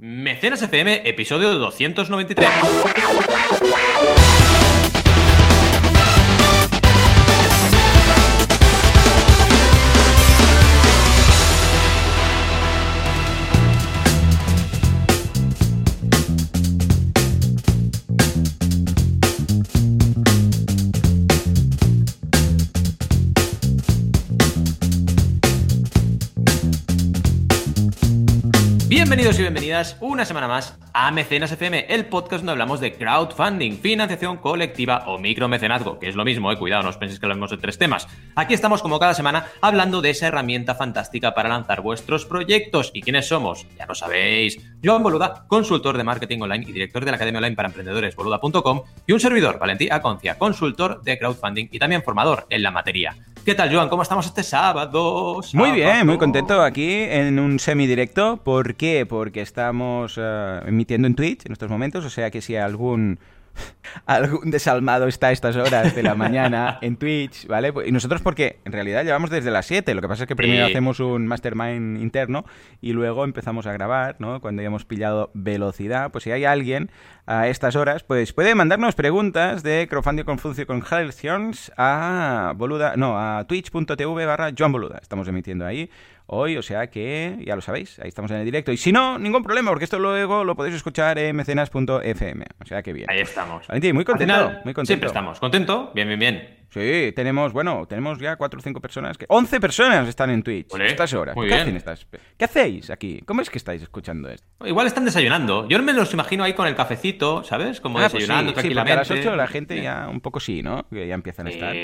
Mecenas FM, episodio 293. Y bienvenidas una semana más a Mecenas FM, el podcast donde hablamos de crowdfunding, financiación colectiva o micromecenazgo, que es lo mismo, eh, cuidado, no os penséis que hablamos de tres temas. Aquí estamos como cada semana hablando de esa herramienta fantástica para lanzar vuestros proyectos. ¿Y quiénes somos? Ya lo sabéis. Joan Boluda, consultor de marketing online y director de la Academia Online para Emprendedores, boluda.com, y un servidor, Valentí Aconcia, consultor de crowdfunding y también formador en la materia. ¿Qué tal, Joan? ¿Cómo estamos este sábado? Muy bien, muy contento aquí en un semidirecto. ¿Por qué? Porque estamos eh, emitiendo en Twitch en estos momentos, o sea que si algún algún desalmado está a estas horas de la mañana en Twitch, ¿vale? Pues, y nosotros porque en realidad llevamos desde las 7, lo que pasa es que primero hacemos un mastermind interno y luego empezamos a grabar, ¿no? Cuando ya hemos pillado velocidad, pues si hay alguien a estas horas, pues puede mandarnos preguntas de crowdfunding con con a boluda, no, a twitch.tv barra Joan Boluda. Estamos emitiendo ahí hoy, o sea que ya lo sabéis, ahí estamos en el directo. Y si no, ningún problema, porque esto luego lo podéis escuchar en mecenas.fm, o sea que bien. Ahí estamos. Valentín, muy contento, muy contento. Siempre estamos. ¿Contento? Bien, bien, bien. Sí, tenemos, bueno, tenemos ya cuatro o cinco personas que... ¡11 personas están en Twitch a estas horas! Muy ¿Qué, bien. hacen estas... ¿Qué hacéis aquí? ¿Cómo es que estáis escuchando esto? Igual están desayunando. Yo me los imagino ahí con el cafecito, ¿sabes? Como Ah, pues desayunando sí, sí, a las 8 la gente ya un poco sí, ¿no? Que ya empiezan a estar.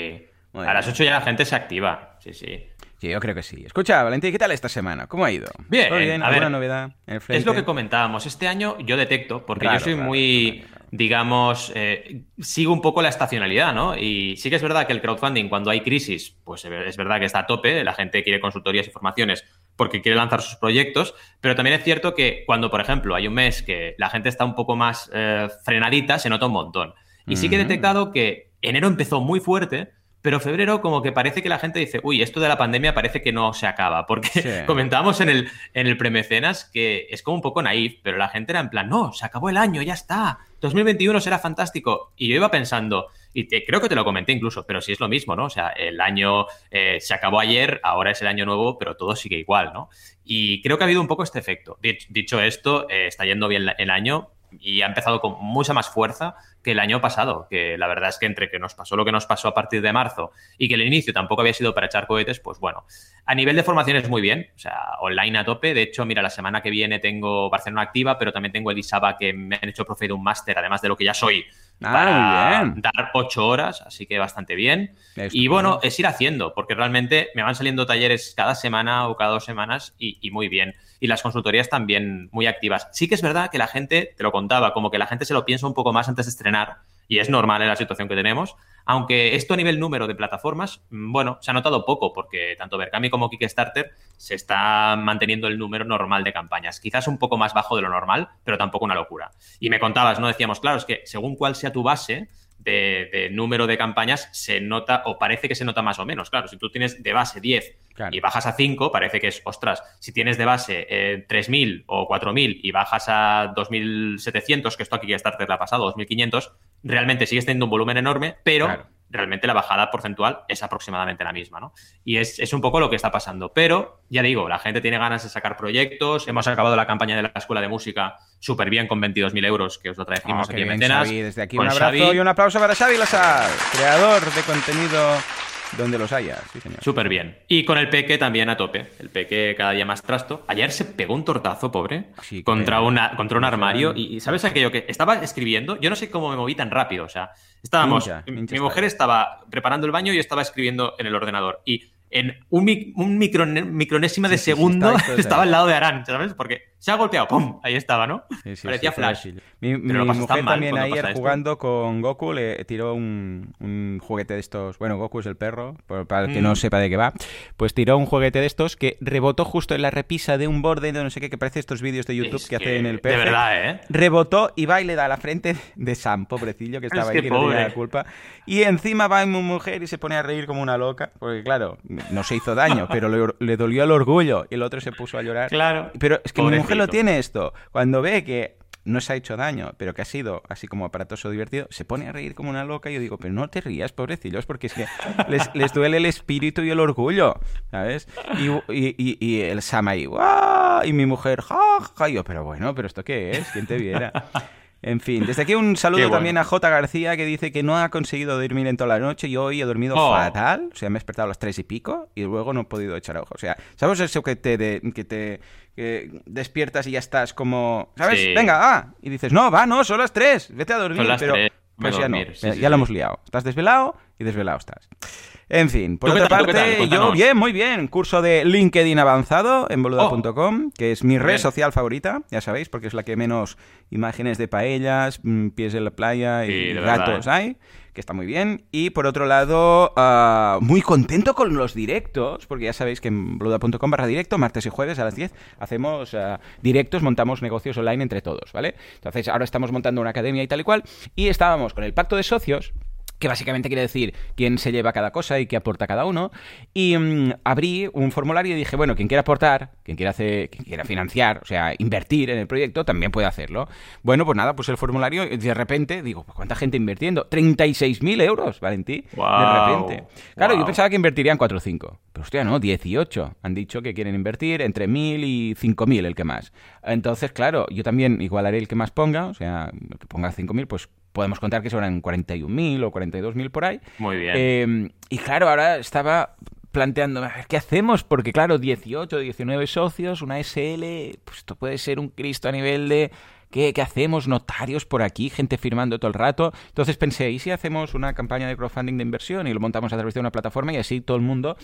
Bueno. A las 8 ya la gente se activa. Sí, sí. Sí, yo creo que sí. Escucha, Valentín, ¿qué tal esta semana? ¿Cómo ha ido? Bien, ¿Todo bien? a ¿Alguna ver, novedad en el? Es lo que comentábamos. Este año yo detecto, porque Claro, yo soy claro, muy, claro, digamos, eh, sigo un poco la estacionalidad, ¿no? Y sí que es verdad que el crowdfunding, cuando hay crisis, pues es verdad que está a tope, la gente quiere consultorías y formaciones porque quiere lanzar sus proyectos, pero también es cierto que cuando, por ejemplo, hay un mes que la gente está un poco más eh, frenadita, se nota un montón. Y sí que he detectado que enero empezó muy fuerte, pero febrero como que parece que la gente dice, uy, esto de la pandemia parece que no se acaba, porque Sí. comentábamos en el, en el premecenas que es como un poco naif, pero la gente era en plan, no, se acabó el año, ya está, 2021 será fantástico. Y yo iba pensando, y te- creo que te lo comenté incluso, pero sí es lo mismo, ¿no? O sea, el año eh, se acabó ayer, ahora es el año nuevo, pero todo sigue igual, ¿no? Y creo que ha habido un poco este efecto. Dich- dicho esto, eh, está yendo bien la- el año y ha empezado con mucha más fuerza que el año pasado, que la verdad es que entre que nos pasó lo que nos pasó a partir de marzo y que el inicio tampoco había sido para echar cohetes, pues bueno, a nivel de formación es muy bien, o sea, online a tope. De hecho, mira, la semana que viene tengo Barcelona Activa, pero también tengo el ISABA que me han hecho profe de un máster, además de lo que ya soy, Ah, para bien. dar ocho horas, así que bastante bien. Y bueno, es ir haciendo, porque realmente me van saliendo talleres cada semana o cada dos semanas y, y muy bien. Y las consultorías también muy activas. Sí que es verdad que la gente, te lo contaba, como que la gente se lo piensa un poco más antes de estrenar, y es normal en la situación que tenemos. Aunque esto a nivel número de plataformas, mm, bueno, se ha notado poco, porque tanto Berkami como Kickstarter se está manteniendo el número normal de campañas. Quizás un poco más bajo de lo normal, pero tampoco una locura. Y me contabas, ¿no? Decíamos, claro, es que según cuál sea tu base, de, de número de campañas se nota o parece que se nota más o menos. Claro, si tú tienes de base 10 Claro. y bajas a 5, parece que es, ostras, si tienes de base eh, 3.000 o 4.000 y bajas a 2.700, que esto aquí Kickstarter le ha pasado, 2.500, realmente sigues teniendo un volumen enorme, pero Claro. realmente la bajada porcentual es aproximadamente la misma, ¿no? Y es, es un poco lo que está pasando. Pero, ya digo, la gente tiene ganas de sacar proyectos. Hemos acabado la campaña de la Escuela de Música súper bien con 22.000 euros, que os lo trajimos Oh, aquí en bien. Xavi. Desde aquí un abrazo Xavi. y un aplauso para Xavi Lazar, creador de contenido donde los haya. Sí, señor. Súper bien. Y con el Peque también a tope. El Peque cada día más trasto. Ayer se pegó un tortazo, pobre, Sí, contra, que- una, contra un armario. Y, y ¿sabes aquello que estaba escribiendo? Yo no sé cómo me moví tan rápido. O sea, estábamos. Ninja, mi- ninja mi style. mujer estaba preparando el baño y yo estaba escribiendo en el ordenador. Y en un, mic- un micronésima de Sí, segundo estaba al lado de Arán, ¿sabes? Porque se ha golpeado, ¡pum! Ahí estaba, ¿no? Sí, sí, Parecía Flash. Mi, mi mujer también ayer esto. jugando con Goku le tiró un, un juguete de estos. Bueno, Goku es el perro, para el que no Mm. sepa de qué va. Pues tiró un juguete de estos que rebotó justo en la repisa de un borde de no sé qué, que parece estos vídeos de YouTube Es que, hacen el De perro. verdad, ¿eh? Rebotó y va y le da a la frente de Sam, pobrecillo, que estaba que ahí, que no tenía la culpa. Y encima va mi mujer y se pone a reír como una loca. Porque, claro, no se hizo daño, pero le, le dolió el orgullo y el otro se puso a llorar. Claro. Pero es que mi mujer lo Pobrecito. tiene esto. Cuando ve que no se ha hecho daño, pero que ha sido así como aparatoso divertido, se pone a reír como una loca y yo digo, pero no te rías, pobrecillos, porque es que les, les duele el espíritu y el orgullo, ¿sabes? Y, y- y- y el Sam ahí, ¡guau! Y mi mujer, ¡ja, ja! Y yo, pero bueno, ¿pero esto qué es? ¿Quién te viera? En fin, desde aquí un saludo bueno. también a J. García que dice que no ha conseguido dormir en toda la noche y hoy he dormido Oh. fatal. O sea, me he despertado a las tres y pico y luego no he podido echar ojo. O sea, ¿sabes eso que te, de- que te que despiertas y ya estás como, ¿sabes? Sí. Venga, ah. Y dices, no, va, no, son las tres, vete a dormir. Son las pero tres, pues ya no, sí, ya, sí, ya lo hemos liado. Estás desvelado y desvelado estás. En fin, por ¿Tú qué otra tal, parte, yo bien, muy bien. Curso de LinkedIn avanzado en boluda.com, que es mi red Bien. social favorita, ya sabéis, porque es la que menos imágenes de paellas, mm, pies en la playa y Sí, de verdad, gatos ¿eh? hay, que está muy bien. Y por otro lado, ah, muy contento con los directos, porque ya sabéis que en boluda.com barra directo, martes y jueves a las 10, hacemos ah, directos, montamos negocios online entre todos, ¿vale? Entonces, ahora estamos montando una academia y tal y cual, y estábamos con el pacto de socios, que básicamente quiere decir quién se lleva cada cosa y qué aporta cada uno. Y mm, abrí un formulario y dije, bueno, quien quiera aportar, quien quiera hacer, quien quiera financiar, o sea, invertir en el proyecto, también puede hacerlo. Bueno, pues nada, pues el formulario y de repente digo, pues, ¿cuánta gente invirtiendo? 36.000 euros, Valentí, de repente. Claro, yo pensaba que invertirían 4 o 5. Pero hostia, no, 18. Han dicho que quieren invertir entre 1.000 y 5.000 el que más. Entonces, claro, yo también igual haré el que más ponga, o sea, el que ponga 5.000, pues podemos contar que serán 41.000 o 42.000 por ahí. Muy bien. Eh, y claro, ahora estaba planteando, a ver, ¿qué hacemos? Porque claro, 18, 19 socios, una SL, pues esto puede ser un Cristo a nivel de... ¿Qué, qué hacemos? Notarios por aquí, gente firmando todo el rato. Entonces pensé, ¿y si hacemos una campaña de crowdfunding de inversión y lo montamos a través de una plataforma y así todo el mundo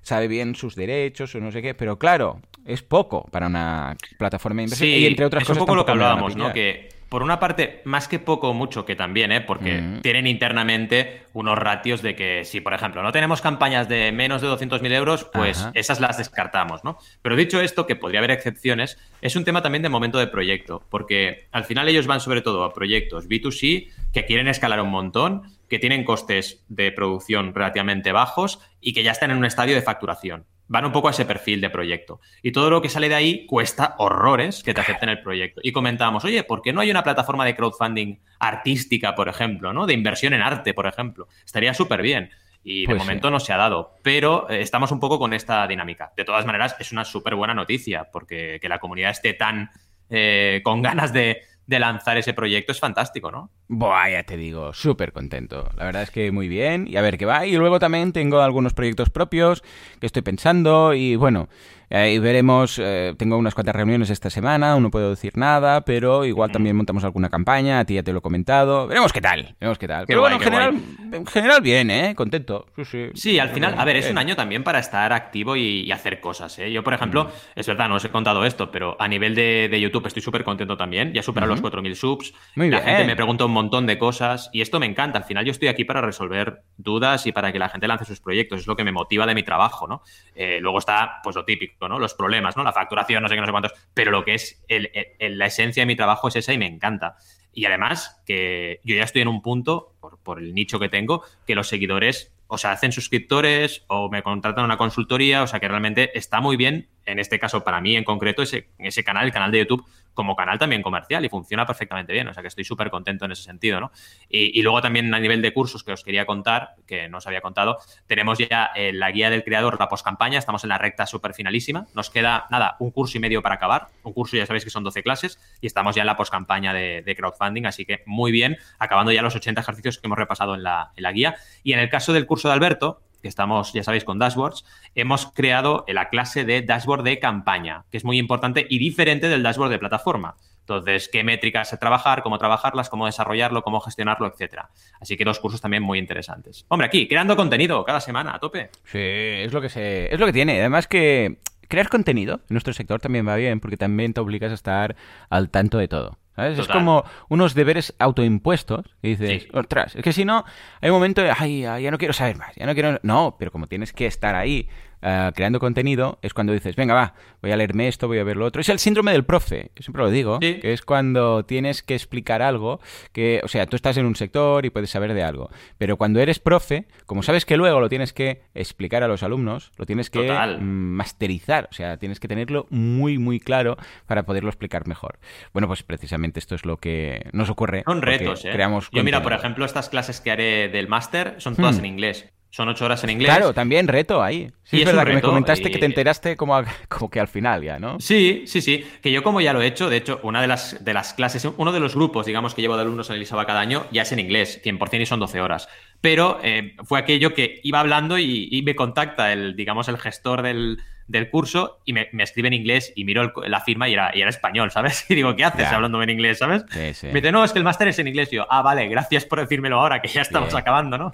sabe bien sus derechos o no sé qué? Pero claro, es poco para una plataforma de inversión. Sí, y entre otras es cosas un poco lo que hablábamos, ¿no? Que por una parte, más que poco o mucho, que también, ¿eh? Porque Mm. tienen internamente unos ratios de que si, por ejemplo, no tenemos campañas de menos de 200.000 euros, pues Ajá. esas las descartamos, ¿no? Pero dicho esto, que podría haber excepciones, es un tema también de momento de proyecto, porque al final ellos van sobre todo a proyectos B2C que quieren escalar un montón, que tienen costes de producción relativamente bajos y que ya están en un estadio de facturación. Van un poco a ese perfil de proyecto. Y todo lo que sale de ahí cuesta horrores que te acepten el proyecto. Y comentábamos, oye, ¿por qué no hay una plataforma de crowdfunding artística, por ejemplo, ¿no? De inversión en arte, por ejemplo. Estaría súper bien. Y de Pues sí. momento no se ha dado. Pero eh, estamos un poco con esta dinámica. De todas maneras, es una súper buena noticia, porque que la comunidad esté tan eh, con ganas de, de lanzar ese proyecto es fantástico, ¿no? Buah, ya te digo, súper contento. La verdad es que muy bien. Y a ver qué va. Y luego también tengo algunos proyectos propios que estoy pensando. Y bueno, ahí veremos. eh, tengo unas cuantas reuniones esta semana. Aún no puedo decir nada. Pero igual también montamos alguna campaña. A ti ya te lo he comentado. Veremos qué tal. Veremos qué tal. Qué pero guay, bueno, en general, en general bien, ¿eh? Contento. Sí, sí. Sí, al final, a ver, es un año también para estar activo y, y hacer cosas. ¿eh? Yo, por ejemplo, es verdad, no os he contado esto, pero a nivel de, de YouTube estoy súper contento también. Ya he superado los 4.000 subs. Muy la bien. gente me pregunta un montón de cosas y esto me encanta. Al final yo estoy aquí para resolver dudas y para que la gente lance sus proyectos. Es lo que me motiva de mi trabajo, ¿no? Eh, luego está, pues lo típico, ¿no? Los problemas, ¿no? La facturación, no sé qué, no sé cuántos. Pero lo que es el- la esencia de mi trabajo es esa y me encanta. Y además, que yo ya estoy en un punto, por, el nicho que tengo, que los seguidores o se hacen suscriptores o me contratan una consultoría, o sea que realmente está muy bien, en este caso para mí en concreto, ese canal, el canal de YouTube, como canal también comercial y funciona perfectamente bien, o sea que estoy súper contento en ese sentido, ¿no? Y, luego también a nivel de cursos que os quería contar, que no os había contado, tenemos ya eh, la guía del creador, la postcampaña, estamos en la recta súper finalísima, nos queda, nada, un curso y medio para acabar, un curso ya sabéis que son 12 clases y estamos ya en la postcampaña de, de crowdfunding, así que muy bien, acabando ya los 80 ejercicios que hemos repasado en la, en la guía. Y en el caso del curso de Alberto, que estamos, ya sabéis, con dashboards, hemos creado la clase de dashboard de campaña, que es muy importante y diferente del dashboard de plataforma. Entonces, qué métricas trabajar, cómo trabajarlas, cómo desarrollarlo, cómo gestionarlo, etcétera. Así que dos cursos también muy interesantes. Hombre, aquí, creando contenido cada semana, a tope. Sí, es lo que se, es lo que tiene. Además que crear contenido en nuestro sector también va bien porque también te obligas a estar al tanto de todo. ¿Sabes? Es como unos deberes autoimpuestos que dices, Sí. ostras, es que si no, hay un momento de, ay, ay, ya no quiero saber más, ya no quiero... No, pero como tienes que estar ahí eh, creando contenido, es cuando dices, venga, va, voy a leerme esto, voy a ver lo otro. Es el síndrome del profe, yo siempre lo digo, Sí. que es cuando tienes que explicar algo, que, o sea, tú estás en un sector y puedes saber de algo, pero cuando eres profe, como sabes que luego lo tienes que explicar a los alumnos, lo tienes que Total. masterizar, o sea, tienes que tenerlo muy, muy claro para poderlo explicar mejor. Bueno, pues precisamente esto es lo que nos ocurre. Son retos, ¿eh? Creamos Yo, mira, por ejemplo, estas clases que haré del máster son todas Hmm. en inglés. Son ocho horas en inglés. Claro, también reto ahí. Sí, Y es verdad que me comentaste y- que te enteraste como, a- como que al final ya, ¿no? Sí, sí, sí. Que yo como ya lo he hecho, de hecho, una de las, de las clases, uno de los grupos, digamos, que llevo de alumnos en Elisaba cada año, ya es en inglés, 100% y son 12 horas. Pero eh, fue aquello que iba hablando y, y me contacta el, digamos, el gestor del, del curso y me, me escribe en inglés y miro el- la firma y era, y era español, ¿sabes? Y digo, ¿qué haces Ya. hablándome en inglés, ¿sabes? Sí, sí. Me dice, no, es que el máster es en inglés. Y yo, ah, vale, gracias por decírmelo ahora, que ya estamos acabando, ¿no?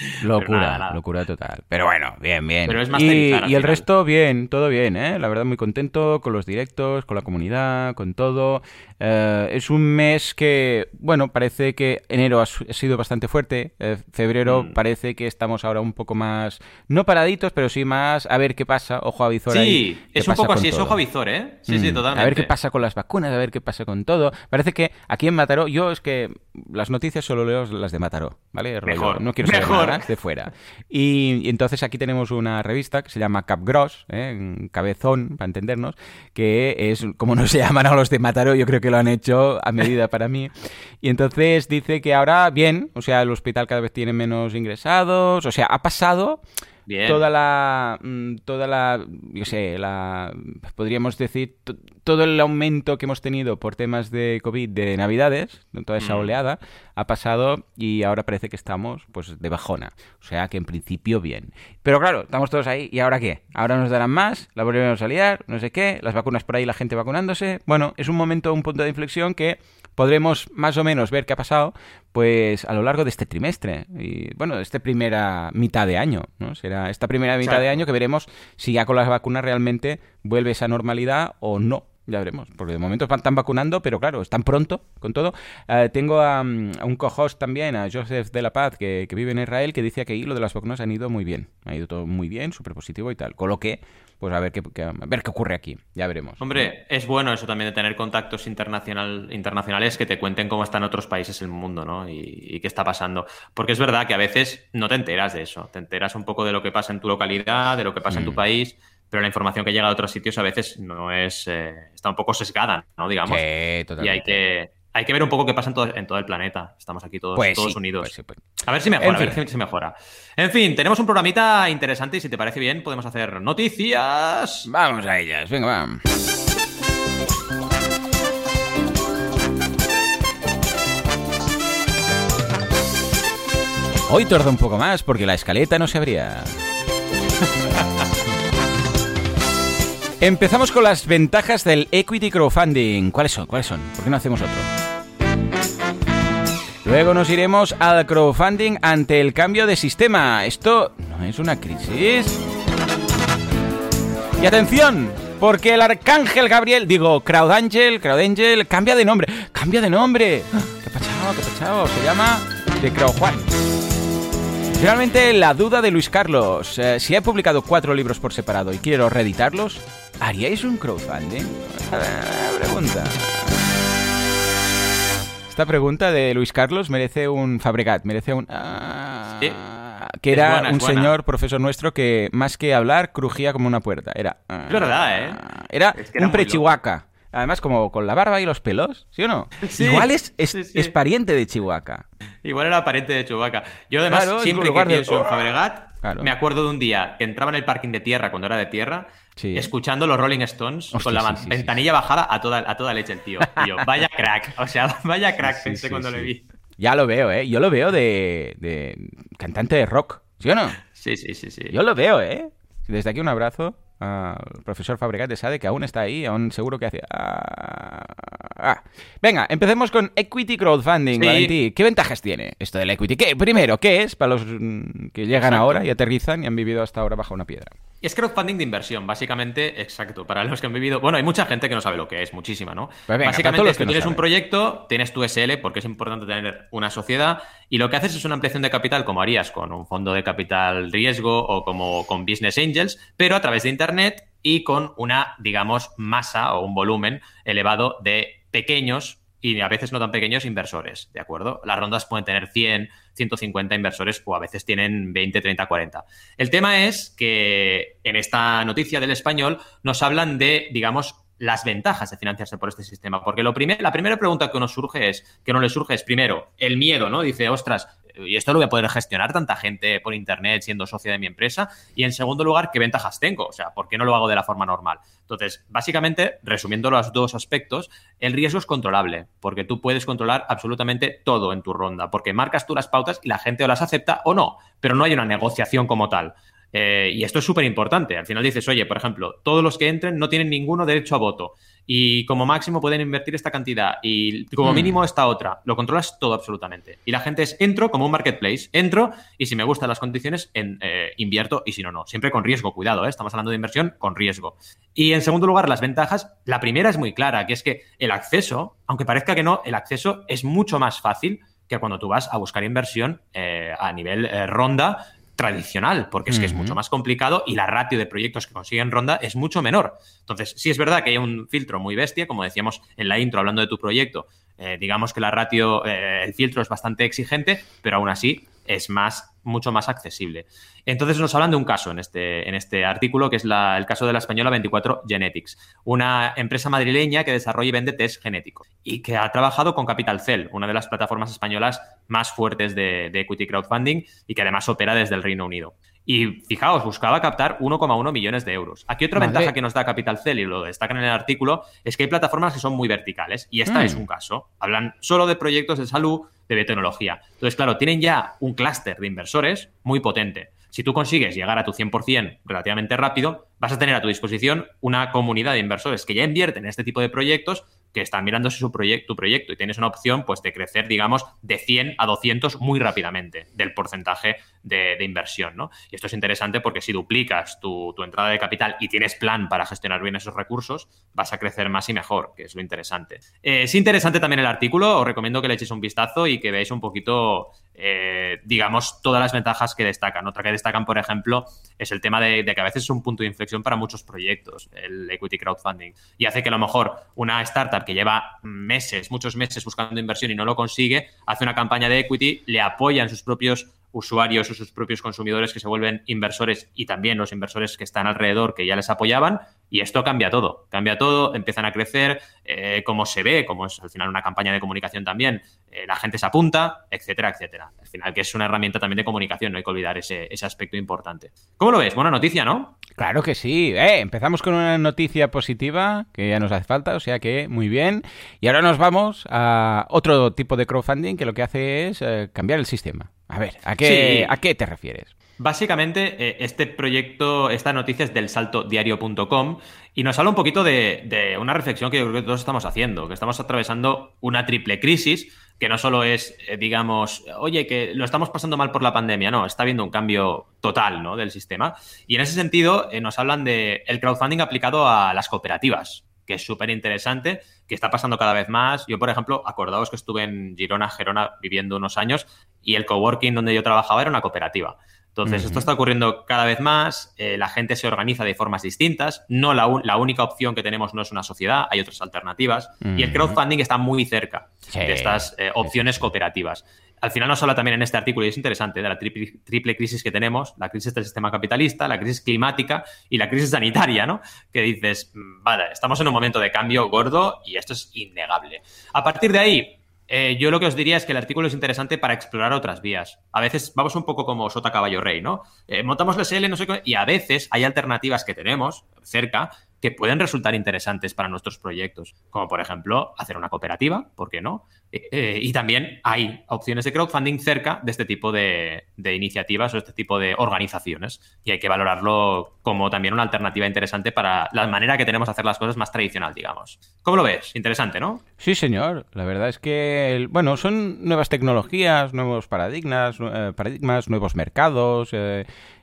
Locura, nada, nada. locura total. Pero bueno, bien, bien. Pero es y, y el final. resto, bien, todo bien, ¿eh? La verdad, muy contento con los directos, con la comunidad, con todo. Eh, es un mes que, bueno, parece que enero ha, sido bastante fuerte. Eh, febrero Mm. parece que estamos ahora un poco más, no paraditos, pero sí más a ver qué pasa, ojo a visor ahí, Sí, es un poco así, es ojo a visor, ¿eh? Sí, sí, Mm, totalmente. A ver qué pasa con las vacunas, a ver qué pasa con todo. Parece que aquí en Mataró, yo es que las noticias solo leo las de Mataró, ¿vale? Mejor, no quiero saber mejor. nada de fuera. Y, y entonces aquí tenemos una revista que se llama Capgross, ¿eh? Cabezón, para entendernos, que es, como no se llaman a los de Mataró, yo creo que lo han hecho a medida para mí. Y entonces dice que ahora, bien, o sea, el hospital cada vez tiene menos ingresados, o sea, ha pasado Bien. toda la mm, toda la yo sé la podríamos decir to- todo el aumento que hemos tenido por temas de covid de navidades toda esa Mm. oleada ha pasado y ahora parece que estamos pues de bajona o sea que en principio bien pero claro estamos todos ahí y ahora qué ahora nos darán más la volveremos a liar no sé qué las vacunas por ahí la gente vacunándose bueno es un momento un punto de inflexión que podremos más o menos ver qué ha pasado pues a lo largo de este trimestre y bueno esta primera mitad de año no será esta primera mitad de año que veremos si ya con las vacunas realmente vuelve esa normalidad o no ya veremos, porque de momento están vacunando, pero claro, están pronto con todo. Eh, tengo a, mm, a un co-host también, a Joseph de la Paz, que, que vive en Israel, que dice que ahí lo de las vacunas han ido muy bien. Ha ido todo muy bien, súper positivo y tal. Con lo que, pues a ver qué, qué- a ver qué ocurre aquí. Ya veremos. Hombre, es bueno eso también de tener contactos internacional, internacionales que te cuenten cómo están otros países en el mundo, ¿no? Y, y qué está pasando. Porque es verdad que a veces no te enteras de eso. Te enteras un poco de lo que pasa en tu localidad, de lo que pasa en tu Mm. país, pero la información que llega de otros sitios a veces no es. eh, está un poco sesgada, ¿no? Digamos. Sí, y totalmente. hay que. Hay que ver un poco qué pasa en todo, en todo el planeta. Estamos aquí todos, Pues todos sí, unidos. pues sí, pues. A ver si mejora, En a ver fin. si mejora. En fin, tenemos un programita interesante y si te parece bien, podemos hacer noticias. Vamos a ellas, venga, vamos. Hoy tarda un poco más porque la escaleta no se abría. Empezamos con las ventajas del equity crowdfunding. ¿Cuáles son? ¿Cuáles son? ¿Por qué no hacemos otro? Luego nos iremos al crowdfunding ante el cambio de sistema. ¿Esto no es una crisis? Y atención, porque el arcángel Gabriel, digo, Crowdangel, Crowdangel, cambia de nombre. ¡Cambia de nombre! ¡Qué pachao, qué pachao! Se llama The Crow Juan. Finalmente, la duda de Luis Carlos. Eh, si he publicado cuatro libros por separado y quiero reeditarlos, ¿haríais un crowdfunding? Eh, pregunta. Esta pregunta de Luis Carlos merece un Fabregat, merece un... ah, Sí. que era buena, un buena. señor profesor nuestro que más que hablar crujía como una puerta. Era... ah, Es verdad, ¿eh? Era Es que era un prechihuaca. Además, como con la barba y los pelos, ¿sí o no? Sí, Igual es, es, sí, sí. es pariente de Chihuahua. Igual era pariente de Chewbacca. Yo además, Claro, siempre que de- pienso en Fabregat, Claro. me acuerdo de un día que entraba en el parking de tierra cuando era de tierra, Sí. escuchando los Rolling Stones Hostia, con la sí, sí, ventanilla bajada a toda, a toda leche el tío. Yo, vaya crack. O sea, vaya crack pensé cuando le vi. Ya lo veo, ¿eh? Yo lo veo de, de cantante de rock, ¿sí o no? Sí, sí, sí, sí. Yo lo veo, ¿eh? Desde aquí un abrazo al profesor Fabregat de Sade, que aún está ahí, aún seguro que hace... Ah, ah. Venga, empecemos con Equity Crowdfunding. Valentí. ¿Qué ventajas tiene esto del Equity? ¿Qué, primero, ¿qué es para los mm, que llegan Exacto. ahora y aterrizan y han vivido hasta ahora bajo una piedra? Es crowdfunding de inversión, básicamente, exacto. Para los que han vivido. Bueno, hay mucha gente que no sabe lo que es, muchísima, ¿no? Pues venga, básicamente, tú que no tienes un proyecto, tienes tu SL, porque es importante tener una sociedad, y lo que haces es una ampliación de capital, como harías con un fondo de capital riesgo o como con Business Angels, pero a través de Internet y con una, digamos, masa o un volumen elevado de pequeños y a veces no tan pequeños inversores, ¿de acuerdo? Las rondas pueden tener 100, 150 inversores o a veces tienen 20, 30, 40. El tema es que en esta noticia del español nos hablan de, digamos, las ventajas de financiarse por este sistema. Porque lo primer, la primera pregunta que nos surge es, que no le surge es, primero, el miedo, ¿no? Dice, ostras, ¿y esto lo voy a poder gestionar tanta gente por internet siendo socio de mi empresa? Y en segundo lugar, ¿qué ventajas tengo? O sea, ¿por qué no lo hago de la forma normal? Entonces, básicamente, resumiendo los dos aspectos, el riesgo es controlable, porque tú puedes controlar absolutamente todo en tu ronda, porque marcas tú las pautas y la gente o las acepta o no, pero no hay una negociación como tal. Eh, y esto es súper importante. Al final dices, oye, por ejemplo, todos los que entren no tienen ninguno derecho a voto y como máximo pueden invertir esta cantidad y como Hmm. mínimo esta otra. Lo controlas todo absolutamente. Y la gente es, entro como un marketplace, entro y si me gustan las condiciones, en- eh, invierto y si no, no. Siempre con riesgo, cuidado, ¿eh? estamos hablando de inversión con riesgo. Y en segundo lugar, las ventajas. La primera es muy clara, que es que el acceso, aunque parezca que no, el acceso es mucho más fácil que cuando tú vas a buscar inversión eh, a nivel eh, ronda tradicional, porque es que es mucho más complicado y la ratio de proyectos que consiguen ronda es mucho menor. Entonces, sí es verdad que hay un filtro muy bestia, como decíamos en la intro hablando de tu proyecto, eh, digamos que la ratio, eh, el filtro es bastante exigente, pero aún así es más, mucho más accesible. Entonces nos hablan de un caso en este, en este artículo, que es la- el caso de la española 24 Genetics, una empresa madrileña que desarrolla y vende test genéticos y que ha trabajado con Capital Cell, una de las plataformas españolas más fuertes de, de equity crowdfunding y que además opera desde el Reino Unido. Y fijaos, buscaba captar 1,1 millones de euros. Aquí otra Madre. ventaja que nos da Capital Cell, y lo destacan en el artículo, es que hay plataformas que son muy verticales. Y esta Mm. es un caso. Hablan solo de proyectos de salud, de biotecnología. Entonces, claro, tienen ya un clúster de inversores muy potente. Si tú consigues llegar a tu 100% relativamente rápido, vas a tener a tu disposición una comunidad de inversores que ya invierten en este tipo de proyectos que están mirándose su proyecto, tu proyecto y tienes una opción pues de crecer, digamos, de 100 a 200 muy rápidamente del porcentaje de, inversión, ¿no? Y esto es interesante porque si duplicas tu, tu entrada de capital y tienes plan para gestionar bien esos recursos, vas a crecer más y mejor, que es lo interesante. Eh, es interesante también el artículo, os recomiendo que le echéis un vistazo y que veáis un poquito, eh, digamos, todas las ventajas que destacan. Otra que destacan, por ejemplo, es el tema de que a veces es un punto de inflexión para muchos proyectos, el equity crowdfunding, y hace que a lo mejor una startup que lleva meses, muchos meses buscando inversión y no lo consigue, hace una campaña de equity, le apoyan sus propios usuarios o sus propios consumidores que se vuelven inversores y también los inversores que están alrededor que ya les apoyaban y esto cambia todo, cambia todo, empiezan a crecer, eh, como se ve, como es al final una campaña de comunicación también, eh, la gente se apunta, etcétera, etcétera. Al final que es una herramienta también de comunicación, no hay que olvidar ese, ese aspecto importante. ¿Cómo lo ves? Buena noticia, ¿no? Claro que sí. Eh, empezamos con una noticia positiva, que ya nos hace falta, o sea que muy bien. Y ahora nos vamos a otro tipo de crowdfunding que lo que hace es eh, cambiar el sistema. A ver, ¿a qué, Sí. ¿a qué te refieres? Básicamente, eh, este proyecto, esta noticia es del saltodiario.com y nos habla un poquito de, de una reflexión que yo creo que todos estamos haciendo, que estamos atravesando una triple crisis, que no solo es, eh, digamos, oye, que lo estamos pasando mal por la pandemia, no, está habiendo un cambio total ¿no? del sistema. Y en ese sentido, eh, nos hablan de el crowdfunding aplicado a las cooperativas que es súper interesante, que está pasando cada vez más. Yo, por ejemplo, acordaos que estuve en Girona, Gerona, viviendo unos años y el coworking donde yo trabajaba era una cooperativa. Entonces, Ujú. esto está ocurriendo cada vez más, eh, la gente se organiza de formas distintas, no la, la única opción que tenemos no es una sociedad, hay otras alternativas, y el crowdfunding está muy cerca Sí, de estas eh, opciones cooperativas. Al final nos habla también en este artículo, y es interesante, de la triple, triple crisis que tenemos, la crisis del sistema capitalista, la crisis climática y la crisis sanitaria, ¿no? Que dices, mm, vale, estamos en un momento de cambio gordo y esto es innegable. A partir de ahí, eh, yo lo que os diría es que el artículo es interesante para explorar otras vías. A veces vamos un poco como Sota Caballo Rey, ¿no? Eh, montamos la SL, no sé qué, y a veces hay alternativas que tenemos cerca que pueden resultar interesantes para nuestros proyectos, como por ejemplo hacer una cooperativa, ¿por qué no? Eh, eh, y también hay opciones de crowdfunding cerca de este tipo de, iniciativas o este tipo de organizaciones y hay que valorarlo como también una alternativa interesante para la manera que tenemos de hacer las cosas más tradicional, digamos. ¿Cómo lo ves? Interesante, ¿no? Sí, señor. La verdad es que, el- bueno, son nuevas tecnologías, nuevos paradigmas, eh, paradigmas nuevos mercados.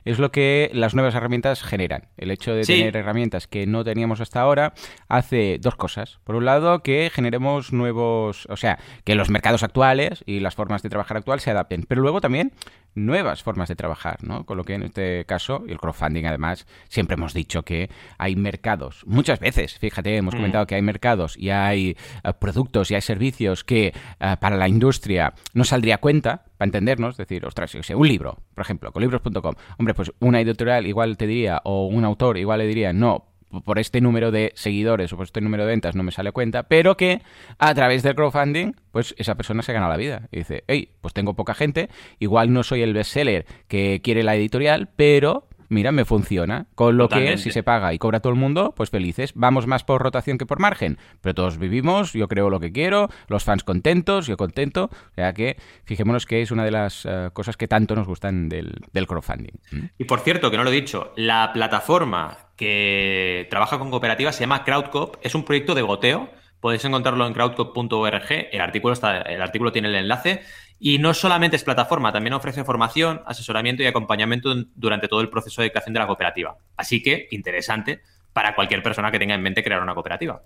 Es lo que las nuevas herramientas generan. El hecho de tener herramientas que no teníamos hasta ahora hace dos cosas. Por un lado, que generemos nuevos, o sea, que los mercados actuales y las formas de trabajar actual se adapten, pero luego también nuevas formas de trabajar, ¿no? Con lo que en este caso, y el crowdfunding además, siempre hemos dicho que hay mercados, muchas veces, fíjate, hemos mm. comentado que hay mercados y hay eh, productos y hay servicios que eh, para la industria no saldría cuenta, para entendernos, decir, ostras, yo sé, un libro, por ejemplo, con libros.com, hombre, pues una editorial igual te diría, o un autor igual le diría, no, por este número de seguidores o por este número de ventas no me sale cuenta, pero que a través del crowdfunding, pues esa persona se gana la vida. Y dice, hey, pues tengo poca gente, igual no soy el bestseller que quiere la editorial, pero mira, me funciona. Con lo que si se paga y cobra todo el mundo, pues felices. Vamos más por rotación que por margen. Pero todos vivimos, yo creo lo que quiero, los fans contentos, yo contento. O sea que fijémonos que es una de las eh, cosas que tanto nos gustan del, del crowdfunding. Y por cierto, que no lo he dicho, la plataforma que trabaja con cooperativas se llama CrowdCop. Es un proyecto de goteo. Podéis encontrarlo en crowdcop.org. El artículo, está, el artículo tiene el enlace. Y no solamente es plataforma, también ofrece formación, asesoramiento y acompañamiento durante todo el proceso de creación de la cooperativa. Así que interesante para cualquier persona que tenga en mente crear una cooperativa.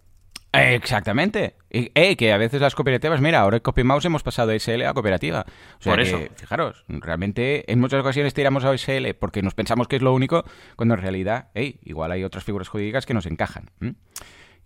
Exactamente. Y, que a veces las cooperativas, mira, ahora en CopyMouse hemos pasado de SL a cooperativa. Por eso. Fijaros, realmente en muchas ocasiones tiramos a SL porque nos pensamos que es lo único, cuando en realidad, hey, igual hay otras figuras jurídicas que nos encajan.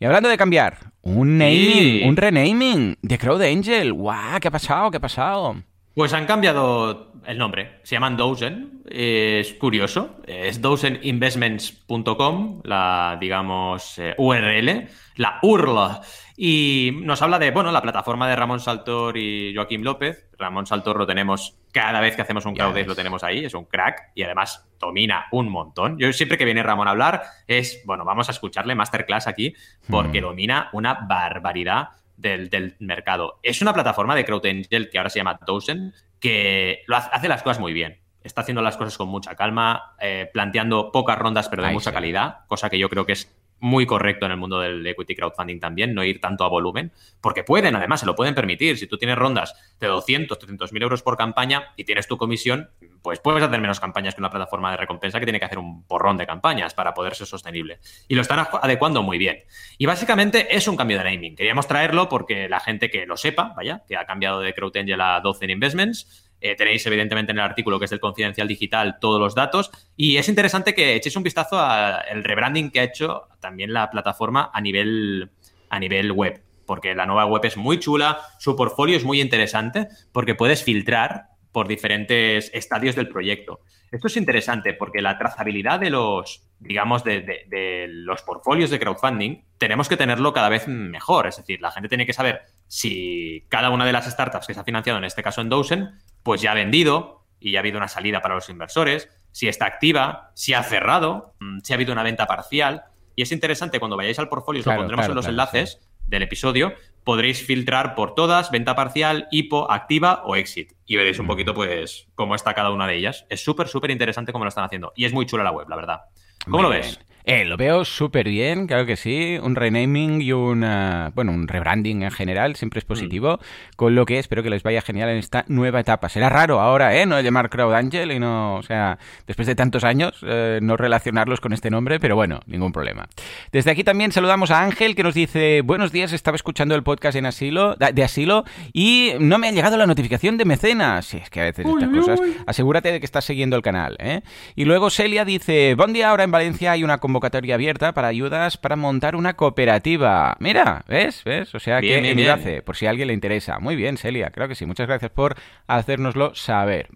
Y hablando de cambiar, un naming, un renaming de Crowd Angel. ¡Guau! ¿Qué ha pasado? ¿Qué ha pasado? Pues han cambiado el nombre. Se llaman Dozen. Es curioso. Es dozeninvestments.com, la, digamos, eh, URL, la URL. Y nos habla de, bueno, la plataforma de Ramón Saltor y Joaquín López. Ramón Saltor lo tenemos cada vez que hacemos un crowd lo tenemos ahí. Es un crack y además domina un montón. Yo siempre que viene Ramón a hablar es, bueno, vamos a escucharle masterclass aquí porque mm. domina una barbaridad del, mercado. Es una plataforma de CrowdAngel que ahora se llama Dozen, que lo hace, las cosas muy bien. Está haciendo las cosas con mucha calma, eh, planteando pocas rondas pero de mucha calidad, cosa que yo creo que es muy correcto en el mundo del equity crowdfunding también, no ir tanto a volumen, porque pueden, además, se lo pueden permitir. Si tú tienes rondas de 200, 300 mil euros por campaña y tienes tu comisión, pues puedes hacer menos campañas que una plataforma de recompensa que tiene que hacer un porrón de campañas para poder ser sostenible. Y lo están adecuando muy bien. Y básicamente es un cambio de naming. Queríamos traerlo porque la gente que lo sepa, vaya, que ha cambiado de CrowdAngel a 12 Investments, eh, tenéis, evidentemente, en el artículo que es del Confidencial Digital todos los datos. Y es interesante que echéis un vistazo al rebranding que ha hecho también la plataforma a nivel, a nivel web. Porque la nueva web es muy chula, su portfolio es muy interesante, porque puedes filtrar por diferentes estadios del proyecto. Esto es interesante porque la trazabilidad de los, digamos, de, de, los portfolios de crowdfunding, tenemos que tenerlo cada vez mejor. Es decir, la gente tiene que saber si cada una de las startups que se ha financiado, en este caso en Dozen, pues ya ha vendido y ya ha habido una salida para los inversores, si está activa, si ha cerrado, mm, si ha habido una venta parcial. Y es interesante cuando vayáis al portfolio, os lo pondremos en los enlaces del episodio, podréis filtrar por todas, venta parcial, hipo, activa o exit. Y veréis un poquito, pues, cómo está cada una de ellas. Es súper, súper interesante cómo lo están haciendo. Y es muy chula la web, la verdad. ¿Cómo lo ves? Eh, lo veo súper bien, claro que sí. Un renaming y un, bueno, un rebranding en general siempre es mm. positivo. Con lo que espero que les vaya genial en esta nueva etapa. Será raro ahora, ¿eh? No llamar Crowd Angel y no, o sea, después de tantos años, eh, no relacionarlos con este nombre, pero bueno, ningún problema. Desde aquí también saludamos a Ángel que nos dice: Buenos días, estaba escuchando el podcast en asilo, de asilo y no me ha llegado la notificación de mecenas. Sí, es que a veces estas cosas. Asegúrate de que estás siguiendo el canal, ¿eh? Y luego Celia dice: Buen día, ahora en Valencia hay una convocatoria convocatoria abierta para ayudas para montar una cooperativa. Mira, ¿ves? ¿Ves? O sea que enlace, por si a alguien le interesa. Muy bien, Celia, creo que sí. Muchas gracias por hacérnoslo saber.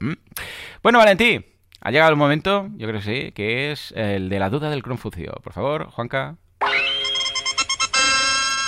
Bueno, Valentí, ha llegado el momento, yo creo que sí, que es el de la duda del Confucio. Por favor, Juanca.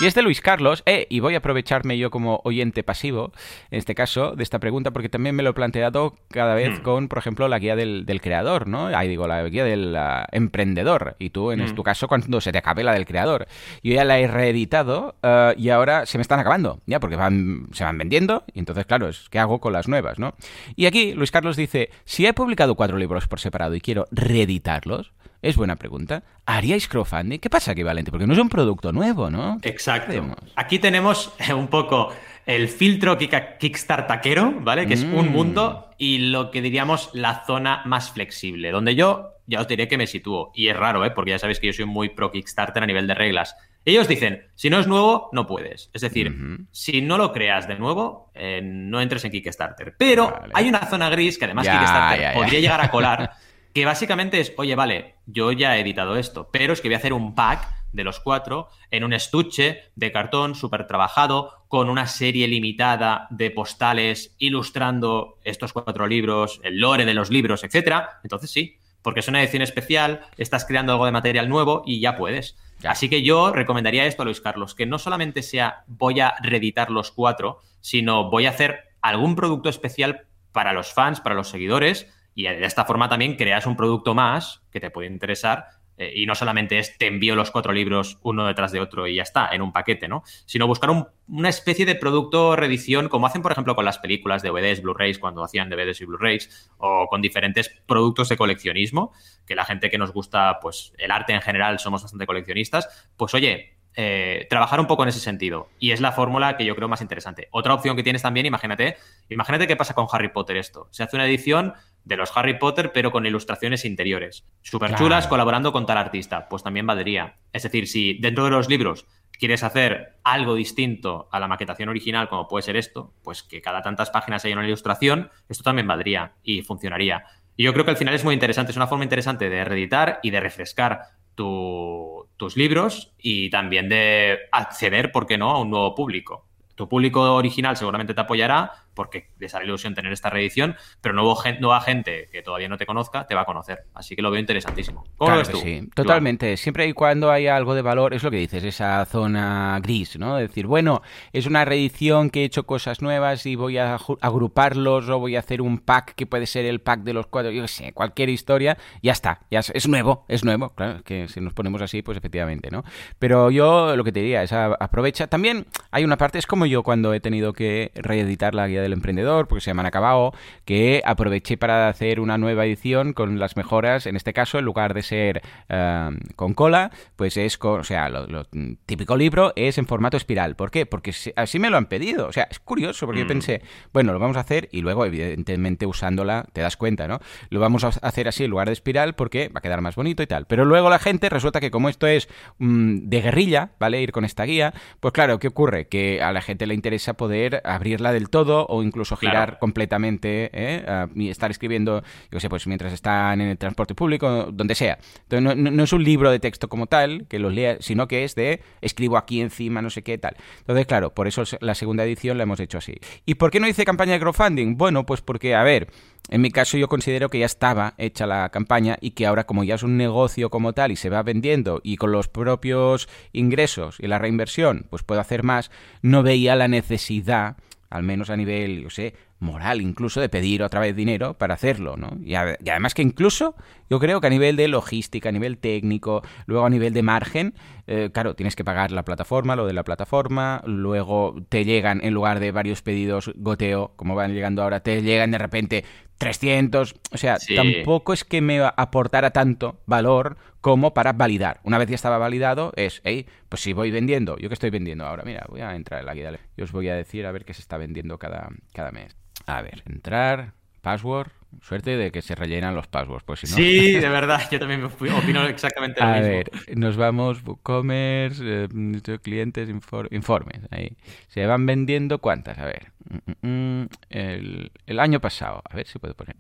Y es de Luis Carlos, eh, y voy a aprovecharme yo como oyente pasivo, en este caso, de esta pregunta, porque también me lo he planteado cada vez hmm. con, por ejemplo, la guía del, creador, ¿no? Ahí digo, la guía del emprendedor, y tú, en hmm. tu caso, cuando se te acabe la del creador. Yo ya la he reeditado ah, y ahora se me están acabando, ya, porque van, se van vendiendo, y entonces, claro, es ¿qué hago con las nuevas, no? Y aquí Luis Carlos dice, si he publicado cuatro libros por separado y quiero reeditarlos, es buena pregunta. ¿Haríais crowdfunding? ¿Qué pasa aquí, Valente? Porque no es un producto nuevo, ¿no? Exacto. Aquí tenemos un poco el filtro Kickstartaquero, ¿vale? Que es un mm. mundo y lo que diríamos la zona más flexible, donde yo ya os diré que me sitúo. Y es raro, ¿eh? Porque ya sabéis que yo soy muy pro Kickstarter a nivel de reglas. Ellos dicen, si no es nuevo, no puedes. Es decir, si no lo creas de nuevo, eh, no entres en Kickstarter. Pero hay una zona gris que además Kickstarter podría llegar a colar, que básicamente es, oye, vale, yo ya he editado esto, pero es que voy a hacer un pack de los cuatro en un estuche de cartón súper trabajado, con una serie limitada de postales ilustrando estos cuatro libros, el lore de los libros, etcétera. Entonces sí, porque es una edición especial, estás creando algo de material nuevo y ya puedes. Así que yo recomendaría esto a Luis Carlos, que no solamente sea voy a reeditar los cuatro, sino voy a hacer algún producto especial para los fans, para los seguidores, y de esta forma también creas un producto más que te puede interesar eh, y no solamente es te envío los cuatro libros uno detrás de otro y ya está, en un paquete, ¿no? Sino buscar una especie de producto reedición, como hacen, por ejemplo, con las películas, DVDs, Blu-rays, cuando hacían DVDs y Blu-rays, o con diferentes productos de coleccionismo, que la gente que nos gusta, pues, el arte en general, somos bastante coleccionistas, pues oye, eh, trabajar un poco en ese sentido. Y es la fórmula que yo creo más interesante. Otra opción que tienes también, imagínate, imagínate qué pasa con Harry Potter esto. Se hace una edición de los Harry Potter, pero con ilustraciones interiores. Súper chulas, colaborando con tal artista. Pues también valdría. Es decir, si dentro de los libros quieres hacer algo distinto a la maquetación original, como puede ser esto, pues que cada tantas páginas haya una ilustración, esto también valdría y funcionaría. Y yo creo que al final es muy interesante, es una forma interesante de reeditar y de refrescar tus libros y también de acceder, ¿por qué no?, a un nuevo público. Tu público original seguramente te apoyará, porque les hará ilusión tener esta reedición, pero nuevo, nueva gente que todavía no te conozca te va a conocer. Así que lo veo interesantísimo. ¿Cómo lo ves tú? Sí, totalmente. Siempre y cuando haya algo de valor, es lo que dices, esa zona gris, ¿no? decir, bueno, es una reedición que he hecho cosas nuevas y voy a agruparlos o voy a hacer un pack que puede ser el pack de los cuatro, yo qué sé, cualquier historia, ya está, ya es, nuevo, es nuevo. Claro, que si nos ponemos así, pues efectivamente, ¿no? Pero yo lo que te diría es aprovecha. También hay una parte, es como yo cuando he tenido que reeditar la guía del emprendedor, porque se me han acabado, que aproveché para hacer una nueva edición con las mejoras. En este caso, en lugar de ser eh, con cola, pues es con, o sea, lo, típico libro es en formato espiral. ¿Por qué? Porque así me lo han pedido. O sea, es curioso, porque yo mm. pensé, bueno, lo vamos a hacer y luego, evidentemente, usándola, te das cuenta, ¿no? Lo vamos a hacer así en lugar de espiral porque va a quedar más bonito y tal. Pero luego la gente resulta que como esto es mm, de guerrilla, ¿vale? Ir con esta guía, pues claro, ¿qué ocurre? Que a la gente le interesa poder abrirla del todo o incluso girar completamente ¿eh? y estar escribiendo, yo sé, pues mientras están en el transporte público, donde sea. Entonces, no, es un libro de texto como tal, que los lea, sino que es de escribo aquí encima, no sé qué tal. Entonces, claro, por eso la segunda edición la hemos hecho así. ¿Y por qué no hice campaña de crowdfunding? Bueno, pues porque, a ver, en mi caso yo considero que ya estaba hecha la campaña y que ahora como ya es un negocio como tal y se va vendiendo y con los propios ingresos y la reinversión pues puedo hacer más, no veía la necesidad al menos a nivel, yo sé, moral incluso, de pedir otra vez dinero para hacerlo, ¿no? Y, además que incluso yo creo que a nivel de logística, a nivel técnico, luego a nivel de margen, eh, claro, tienes que pagar la plataforma, lo de la plataforma, luego te llegan, en lugar de varios pedidos goteo, como van llegando ahora, te llegan de repente 300, o sea, tampoco es que me aportara tanto valor como para validar. Una vez ya estaba validado, es, hey, pues si voy vendiendo, yo que estoy vendiendo ahora, mira, voy a entrar en la guía, y os voy a decir a ver qué se está vendiendo cada, cada mes. A ver, entrar, password, Suerte de que se rellenan los passwords, pues si no... Sí, de verdad, yo también opino exactamente lo a mismo. A ver, nos vamos, WooCommerce, eh, clientes, informes, ahí. Se van vendiendo cuántas, a ver. Mm, mm, mm, el, el, año pasado, a ver si puedo poner...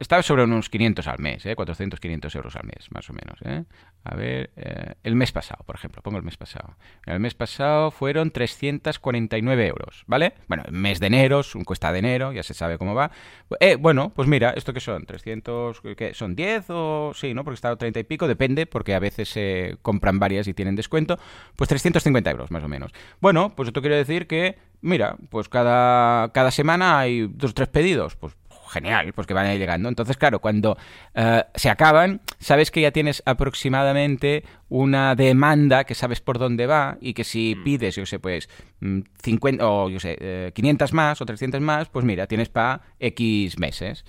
Estaba sobre unos 500 al mes, ¿eh? 400, 500 euros al mes, más o menos. ¿eh? A ver, eh, el mes pasado, por ejemplo, pongo el mes pasado. El mes pasado fueron 349 euros, ¿vale? Bueno, el mes de enero, un cuesta de enero, ya se sabe cómo va. Eh, bueno, pues mira, ¿esto qué son? ¿300? ¿qué? ¿Son 10 o...? Sí, ¿no? Porque estaba 30 y pico, depende, porque a veces se compran varias y tienen descuento. Pues 350 euros, más o menos. Bueno, pues esto quiere decir que, mira, pues cada, cada semana hay dos o tres pedidos. Pues genial, porque van a ir llegando. Entonces, claro, cuando eh, se acaban, sabes que ya tienes aproximadamente una demanda que sabes por dónde va y que si mm. pides, yo sé, pues 50 mm, o yo sé, 500 eh, más o 300 más, pues mira, tienes para X meses.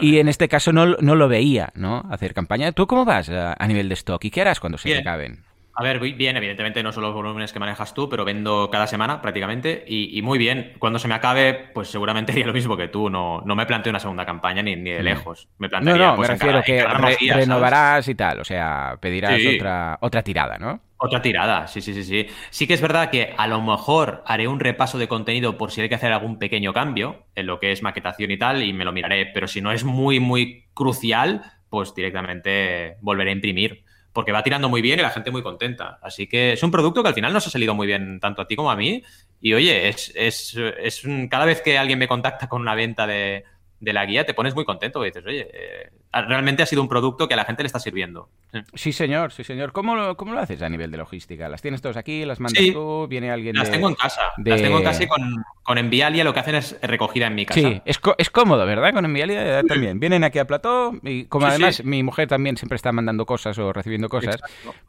Y en este caso no, no, lo veía, ¿no? Hacer campaña. ¿Tú cómo vas a, nivel de stock y qué harás cuando se te acaben? A ver, bien, evidentemente no son los volúmenes que manejas tú, pero vendo cada semana prácticamente y, muy bien. Cuando se me acabe, pues seguramente haría lo mismo que tú. No, no me planteo una segunda campaña ni, ni de lejos. Me plantearía, no, no, pues, me refiero que renovarás y tal. O sea, pedirás otra, otra tirada, ¿no? Otra tirada, sí, sí, sí, sí. Sí que es verdad que a lo mejor haré un repaso de contenido por si hay que hacer algún pequeño cambio en lo que es maquetación y tal, y me lo miraré. Pero si no es muy, muy crucial, pues directamente volveré a imprimir porque va tirando muy bien y la gente muy contenta. Así que es un producto que al final nos ha salido muy bien tanto a ti como a mí. Y oye, es, es, es cada vez que alguien me contacta con una venta de, de la guía, te pones muy contento y dices, oye, eh, realmente ha sido un producto que a la gente le está sirviendo. Sí, señor, sí, señor. ¿Cómo lo, ¿Cómo lo haces a nivel de logística? ¿Las tienes todas aquí? ¿Las mandas tú? ¿Viene alguien Las tengo en casa. Las tengo en casa y con, con Envialia lo que hacen es recogida en mi casa. Sí, es, es cómodo, ¿verdad? Con Envialia también. Vienen aquí a plató y como además mi mujer también siempre está mandando cosas o recibiendo cosas,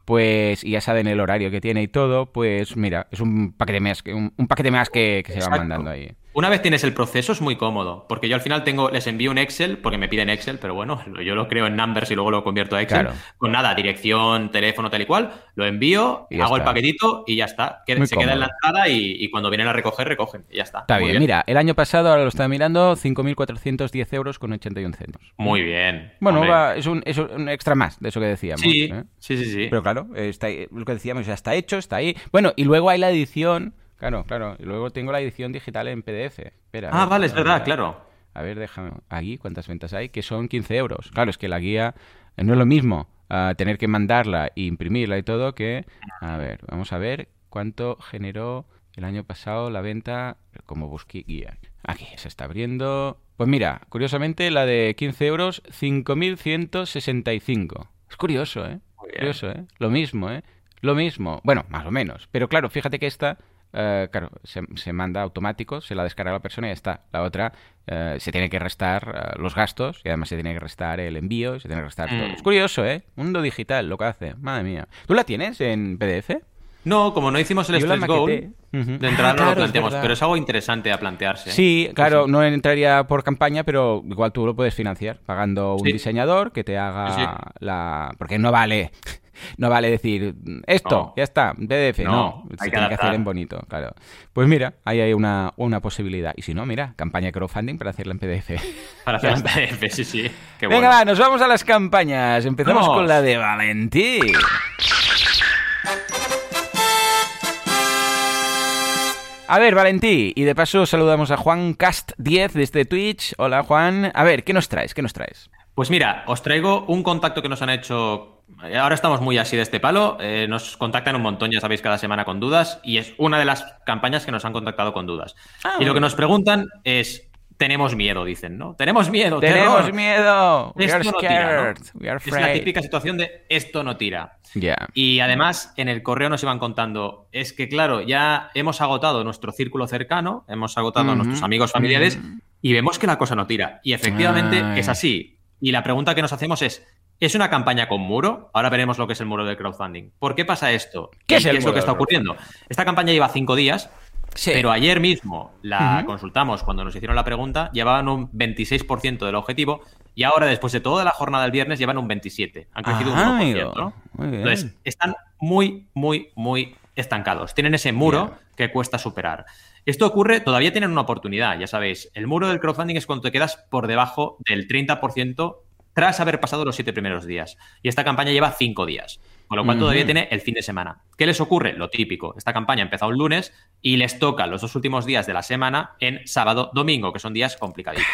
pues y ya saben el horario que tiene y todo, pues mira, es un paquete más que, un, paquete más que, se va mandando ahí. Una vez tienes el proceso es muy cómodo, porque yo al final tengo, les envío un Excel, porque me piden Excel, pero bueno, yo lo creo en Numbers y luego lo convierto a Excel. Con nada, dirección, teléfono, tal y cual, lo envío, hago el paquetito y ya está. se queda en la entrada y, cuando vienen a recoger, recogen y ya está. Está bien. mira, el año pasado, ahora lo estaba mirando, 5.410 euros con 81 centos. Muy bien. Bueno, es, un, extra más de eso que decíamos. Sí, ¿eh? sí, sí, sí. Pero claro, está, lo que decíamos ya está hecho, está ahí. Bueno, y luego hay la edición Claro, claro. Y luego tengo la edición digital en PDF. Espera, ah, vale, es verdad, claro. A ver, déjame. Aquí, ¿cuántas ventas hay? Que son 15 euros. Claro, es que la guía no es lo mismo uh, tener que mandarla e imprimirla y todo que. A ver, vamos a ver cuánto generó el año pasado la venta como busqué guía. Aquí se está abriendo. Pues mira, curiosamente la de 15 euros, 5.165. Es curioso, ¿eh? Curioso, ¿eh? Lo mismo, ¿eh? Lo mismo. Bueno, más o menos. Pero claro, fíjate que esta eh, claro, se, manda automático, se la descarga la persona y ya está. La otra eh, se tiene que restar eh, los gastos y además se tiene que restar el envío y se tiene que restar todo. Mm. Es curioso, ¿eh? Mundo digital, lo que hace. Madre mía. ¿Tú la tienes en PDF? No, como no hicimos el Stretch Goal, de entrada no lo planteamos, pero es algo interesante a plantearse. Sí, claro, no entraría por campaña, pero igual tú lo puedes financiar pagando un diseñador que te haga la... Porque no vale no vale decir esto, ya está, PDF. No, se tiene que hacer en bonito, claro. Pues mira, ahí hay una, una posibilidad. Y si no, mira, campaña crowdfunding para hacerla en PDF. Para hacerla en PDF, sí, sí. Venga, va, nos vamos a las campañas. Empezamos con la de Valentín. A ver, Valentí, y de paso saludamos a Juan Cast 10 desde Twitch. Hola, Juan. A ver, ¿qué nos traes? ¿Qué nos traes? Pues mira, os traigo un contacto que nos han hecho. Ahora estamos muy así de este palo. Eh, nos contactan un montón, ya sabéis, cada semana con dudas. Y es una de las campañas que nos han contactado con dudas. Ah, y lo que nos preguntan es: tenemos miedo, dicen, ¿no? Tenemos miedo. Tenemos miedo. esto no tira, es la típica situación de esto no tira. Y además, en el correo nos iban contando, es que claro, ya hemos agotado nuestro círculo cercano, hemos agotado a nuestros amigos familiares y vemos que la cosa no tira. Y efectivamente es así. Y la pregunta que nos hacemos es, ¿es una campaña con muro? Ahora veremos lo que es el muro del crowdfunding. ¿Por qué pasa esto? ¿Qué, es, lo que está ocurriendo? Esta campaña lleva cinco días, pero ayer mismo la consultamos cuando nos hicieron la pregunta, llevaban un 26% del objetivo y ahora, después de toda la jornada del viernes, llevan un 27%. Han crecido un 1%. Entonces, están muy, muy, muy estancados. Tienen ese muro que cuesta superar. Esto ocurre, todavía tienen una oportunidad, ya sabéis. El muro del crowdfunding es cuando te quedas por debajo del 30% tras haber pasado los siete primeros días. Y esta campaña lleva cinco días, con lo cual todavía tiene el fin de semana. ¿Qué les ocurre? Lo típico. Esta campaña ha empezado el lunes y les toca los dos últimos días de la semana en sábado, domingo, que son días complicaditos.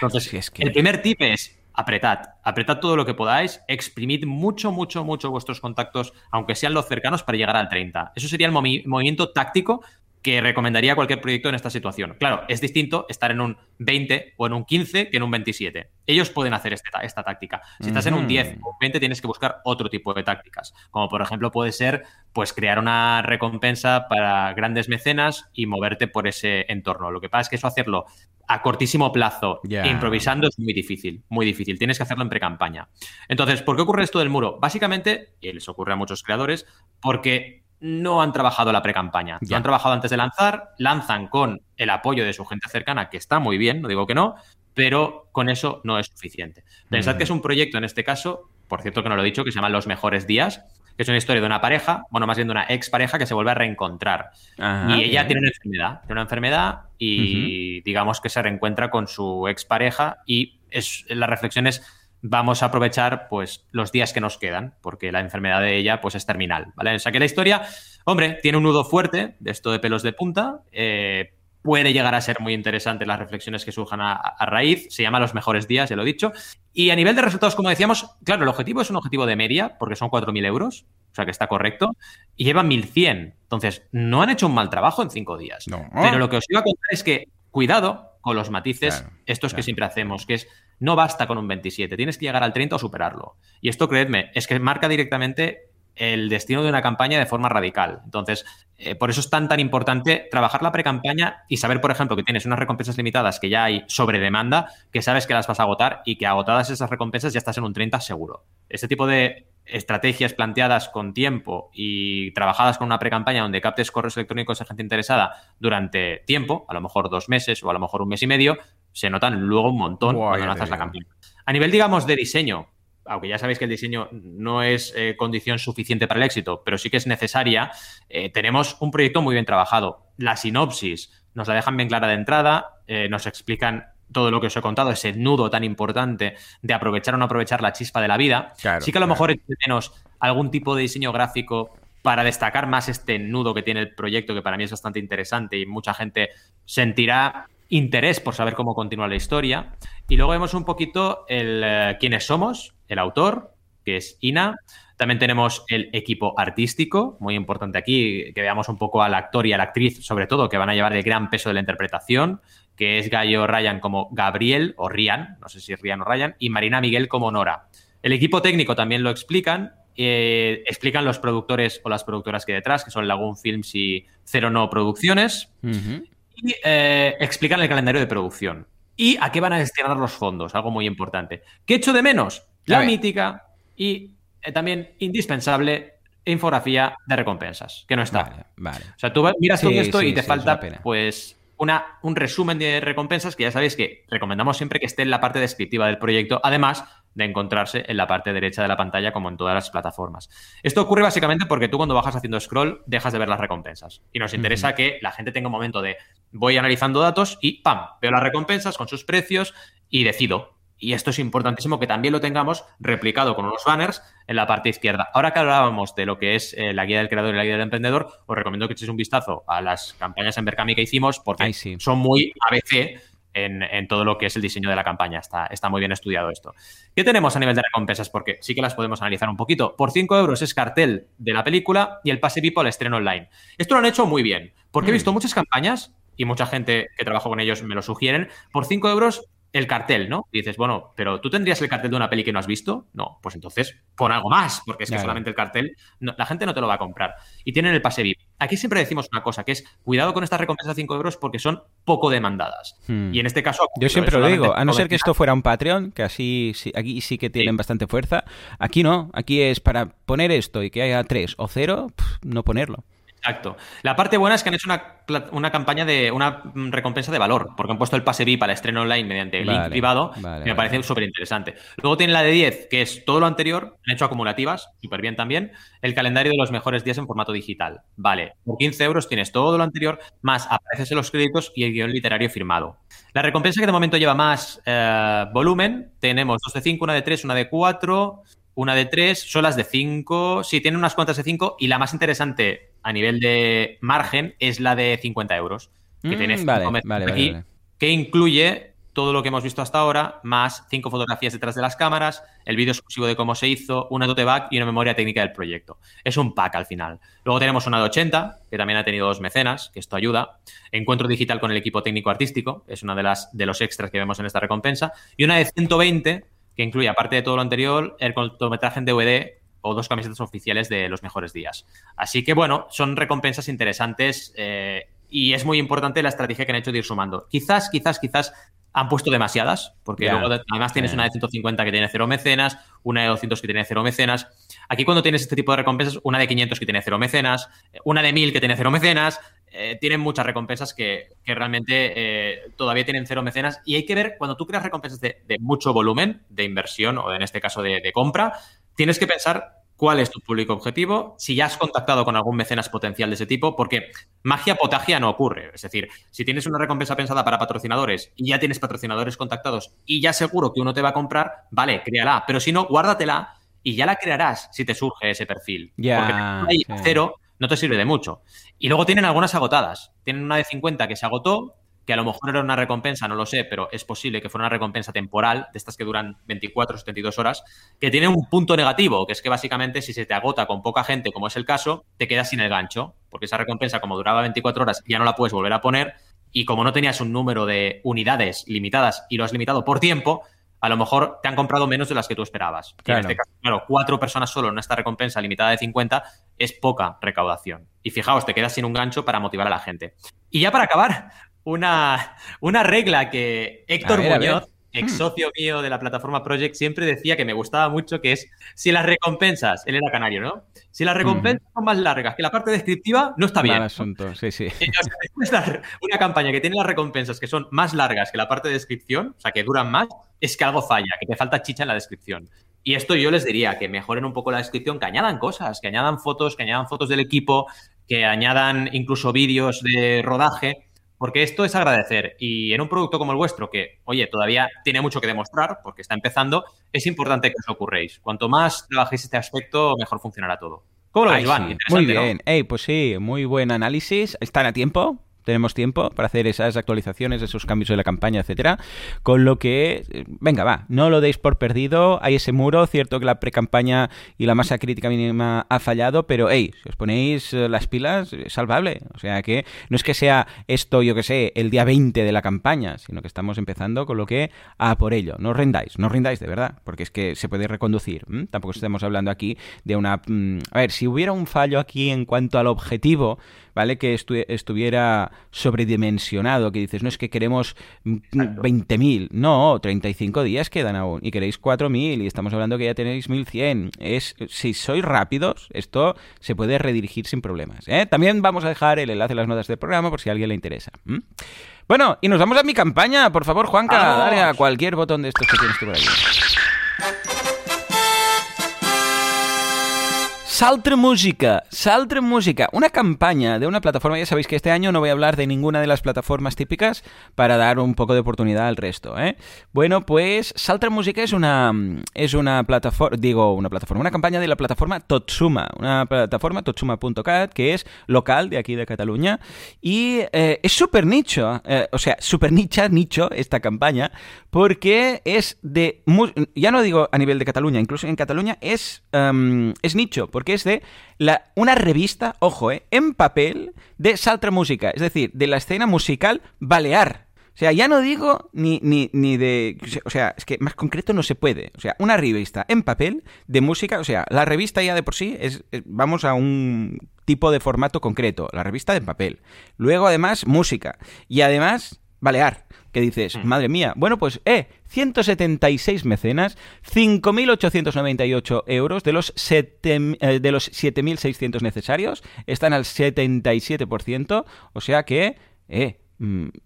Entonces, el primer tip es apretad, apretad todo lo que podáis, exprimid mucho, mucho, mucho vuestros contactos, aunque sean los cercanos, para llegar al 30. Eso sería el movimiento táctico que recomendaría cualquier proyecto en esta situación. Claro, es distinto estar en un 20 o en un 15 que en un 27. Ellos pueden hacer este esta táctica. Si estás en un 10 o 20 tienes que buscar otro tipo de tácticas, como por ejemplo puede ser pues crear una recompensa para grandes mecenas y moverte por ese entorno. Lo que pasa es que eso hacerlo a cortísimo plazo e improvisando es muy difícil, muy difícil. Tienes que hacerlo en pre-campaña. Entonces, ¿por qué ocurre esto del muro? Básicamente, y les ocurre a muchos creadores, porque no han trabajado la pre-campaña. Ya han trabajado antes de lanzar, lanzan con el apoyo de su gente cercana, que está muy bien, no digo que no, pero con eso no es suficiente. Pensad que es un proyecto en este caso, por cierto que no lo he dicho, que se llama Los Mejores Días, que es una historia de una pareja, bueno, más bien de una expareja que se vuelve a reencontrar. y ella tiene una enfermedad, tiene una enfermedad y digamos que se reencuentra con su expareja y es, la reflexión es vamos a aprovechar pues los días que nos quedan, porque la enfermedad de ella pues es terminal, ¿vale? O sea que la historia, hombre, tiene un nudo fuerte de esto de pelos de punta, eh, puede llegar a ser muy interesante las reflexiones que surjan a, raíz. Se llama Los mejores días, ya lo he dicho. Y a nivel de resultados, como decíamos, claro, el objetivo es un objetivo de media, porque son 4.000 euros, o sea que está correcto, y llevan 1.100. Entonces, no han hecho un mal trabajo en cinco días. Pero lo que os iba a contar es que, cuidado con los matices, estos que siempre hacemos, que es, no basta con un 27, tienes que llegar al 30 o superarlo. Y esto, creedme, es que marca directamente el destino de una campaña de forma radical. Entonces, eh, por eso es tan tan importante trabajar la pre-campaña y saber, por ejemplo, que tienes unas recompensas limitadas que ya hay sobre demanda, que sabes que las vas a agotar y que agotadas esas recompensas ya estás en un 30 seguro. Este tipo de estrategias planteadas con tiempo y trabajadas con una pre-campaña donde captes correos electrónicos de gente interesada durante tiempo, a lo mejor dos meses o a lo mejor un mes y medio, se notan luego un montón cuando lanzas la campaña. A nivel, digamos, de diseño, aunque ya sabéis que el diseño no es eh, condición suficiente para el éxito, pero sí que es necesaria, eh, tenemos un proyecto muy bien trabajado. La sinopsis nos la dejan bien clara de entrada, eh, nos explican todo lo que os he contado, ese nudo tan importante de aprovechar o no aprovechar la chispa de la vida. sí que a lo mejor menos algún tipo de diseño gráfico para destacar más este nudo que tiene el proyecto, que para mí es bastante interesante y mucha gente sentirá interés por saber cómo continúa la historia. Y luego vemos un poquito el quiénes somos, el autor, que es Ina. También tenemos el equipo artístico, muy importante aquí, que veamos un poco al actor y a la actriz, sobre todo, que van a llevar el gran peso de la interpretación, que es Gallo Ryan como Gabriel, o Rian, no sé si es Rian o Ryan, y Marina Miguel como Nora. El equipo técnico también lo explican, eh, explican los productores o las productoras que hay detrás, que son Lagoon Films y Cero No Producciones, y eh, explican el calendario de producción. ¿Y a qué van a destinar los fondos? Algo muy importante. ¿Qué echo de menos? La mítica y eh, también indispensable infografía de recompensas, que no está. Vale, O sea, tú miras todo esto y te falta, pues, una, un resumen de recompensas que ya sabéis que recomendamos siempre que esté en la parte descriptiva del proyecto, además de encontrarse en la parte derecha de la pantalla como en todas las plataformas. Esto ocurre básicamente porque tú cuando bajas haciendo scroll dejas de ver las recompensas y nos interesa que la gente tenga un momento de voy analizando datos y ¡pam! Veo las recompensas con sus precios y decido y esto es importantísimo que también lo tengamos replicado con unos banners en la parte izquierda. Ahora que hablábamos de lo que es eh, la guía del creador y la guía del emprendedor, os recomiendo que echéis un vistazo a las campañas en Berkami que hicimos porque son muy ABC en, todo lo que es el diseño de la campaña. Está, está muy bien estudiado esto. ¿Qué tenemos a nivel de recompensas? Porque sí que las podemos analizar un poquito. Por 5 euros es cartel de la película y el pase VIP al estreno online. Esto lo han hecho muy bien, porque he mm. visto muchas campañas y mucha gente que trabaja con ellos me lo sugieren. Por 5 euros el cartel, ¿no? Y dices, bueno, pero tú tendrías el cartel de una peli que no has visto. No, pues entonces pon algo más, porque es que solamente el cartel, la gente no te lo va a comprar. Y tienen el pase VIP. Aquí siempre decimos una cosa, que es cuidado con estas recompensas de 5 euros porque son poco demandadas. Hmm. Y en este caso... Yo siempre lo digo, a no ser que esto fuera un Patreon, que así aquí sí que tienen bastante fuerza. Aquí no, aquí es para poner esto y que haya 3 o 0, no ponerlo. Exacto. La parte buena es que han hecho una, campaña de una recompensa de valor, porque han puesto el pase VIP al estreno online mediante el link privado, me parece súper interesante. Luego tienen la de 10, que es todo lo anterior, han hecho acumulativas, súper bien también, el calendario de los mejores días en formato digital. Vale, por 15 euros tienes todo lo anterior, más apareces en los créditos y el guion literario firmado. La recompensa que de momento lleva más eh, volumen, tenemos dos de 5, una de 3, una de 4, una de 3, son las de 5, sí, tienen unas cuantas de 5 y la más interesante a nivel de margen es la de 50 euros, que mm, tiene aquí, que incluye todo lo que hemos visto hasta ahora, más cinco fotografías detrás de las cámaras, el vídeo exclusivo de cómo se hizo, una tote bag y una memoria técnica del proyecto. Es un pack al final. Luego tenemos una de 80, que también ha tenido dos mecenas, que esto ayuda. Encuentro digital con el equipo técnico artístico, es una de las de los extras que vemos en esta recompensa. Y una de 120, que incluye, aparte de todo lo anterior, el cortometraje en DVD o dos camisetas oficiales de los mejores días. Así que bueno, son recompensas interesantes eh, y es muy importante la estrategia que han hecho de ir sumando. Quizás, quizás, quizás han puesto demasiadas, porque luego además tienes una de 150 que tiene cero mecenas, una de 200 que tiene cero mecenas. Aquí cuando tienes este tipo de recompensas, una de 500 que tiene cero mecenas, una de 1000 que tiene cero mecenas, eh, tienen muchas recompensas que, realmente eh, todavía tienen cero mecenas. Y hay que ver, cuando tú creas recompensas de, mucho volumen de inversión o en este caso de compra, tienes que pensar cuál es tu público objetivo, si ya has contactado con algún mecenas potencial de ese tipo, porque magia potagia no ocurre. Es decir, si tienes una recompensa pensada para patrocinadores y ya tienes patrocinadores contactados y ya seguro que uno te va a comprar, vale, créala. Pero si no, guárdatela y ya la crearás si te surge ese perfil. Ya, porque cero no te sirve de mucho. Y luego tienen algunas agotadas. Tienen una de 50 que se agotó, que a lo mejor era una recompensa, no lo sé, pero es posible que fuera una recompensa temporal, de estas que duran 24 o 72 horas, que tiene un punto negativo, que es que básicamente si se te agota con poca gente, como es el caso, te quedas sin el gancho, porque esa recompensa como duraba 24 horas ya no la puedes volver a poner, y como no tenías un número de unidades limitadas y lo has limitado por tiempo, a lo mejor te han comprado menos de las que tú esperabas. Claro. en este caso, claro, cuatro personas solo en esta recompensa limitada de 50 es poca recaudación. Y fijaos, te quedas sin un gancho para motivar a la gente. Y ya para acabar, una, una regla que Héctor ver, Muñoz, ex socio mío de la plataforma Project, siempre decía que me gustaba mucho, que es si las recompensas, él era canario, ¿no? Si las recompensas son más largas que la parte descriptiva, no está bien. Mal asunto, sí, sí. Una campaña que tiene las recompensas que son más largas que la parte de descripción, o sea, que duran más, es que algo falla, que te falta chicha en la descripción. Y esto yo les diría que mejoren un poco la descripción, que añadan cosas, que añadan fotos, que añadan fotos del equipo, que añadan incluso vídeos de rodaje, porque esto es agradecer. Y en un producto como el vuestro, que, oye, todavía tiene mucho que demostrar, porque está empezando, es importante que os ocurréis. Cuanto más trabajéis este aspecto, mejor funcionará todo. ¿Cómo lo veis, Iván? Sí. Muy bien. ¿no? Ey, pues sí, muy buen análisis. ¿Están a tiempo? Tenemos tiempo para hacer esas actualizaciones, esos cambios de la campaña, etcétera. Con lo que, venga, va, no lo deis por perdido. Hay ese muro, cierto que la pre-campaña y la masa crítica mínima ha fallado, pero hey, si os ponéis las pilas, es salvable. O sea que no es que sea esto, yo que sé, el día 20 de la campaña, sino que estamos empezando con lo que a por ello. No os rendáis, no os rendáis de verdad, porque es que se puede reconducir. Tampoco estamos hablando aquí de una. Mmm, a ver, si hubiera un fallo aquí en cuanto al objetivo, ¿vale? Que estu estuviera sobredimensionado, que dices, no es que queremos 20.000, no, 35 días quedan aún y queréis 4.000 y estamos hablando que ya tenéis 1.100. Es, si sois rápidos, esto se puede redirigir sin problemas. ¿eh? También vamos a dejar el enlace en las notas del programa por si a alguien le interesa. ¿Mm? Bueno, y nos vamos a mi campaña. Por favor, Juanca, dale a cualquier botón de estos que tienes tú por ahí. Saltre Música, Saltre Música, una campaña de una plataforma, ya sabéis que este año no voy a hablar de ninguna de las plataformas típicas para dar un poco de oportunidad al resto, ¿eh? Bueno, pues Saltre Música es una es una plataforma, digo, una plataforma, una campaña de la plataforma Totsuma, una plataforma totsuma.cat que es local de aquí de Cataluña y eh, es súper nicho, eh, o sea, súper nicha, nicho esta campaña porque es de, ya no digo a nivel de Cataluña, incluso en Cataluña es, um, es nicho, porque es de una revista, ojo, eh, en papel de Saltra Música, es decir, de la escena musical balear. O sea, ya no digo ni, ni, ni de... O sea, es que más concreto no se puede. O sea, una revista en papel de música, o sea, la revista ya de por sí es, es vamos a un tipo de formato concreto, la revista en papel. Luego, además, música. Y además, balear que dices, mm. madre mía, bueno, pues, eh, 176 mecenas, 5.898 euros de los, eh, de los 7.600 necesarios, están al 77%, o sea que, eh,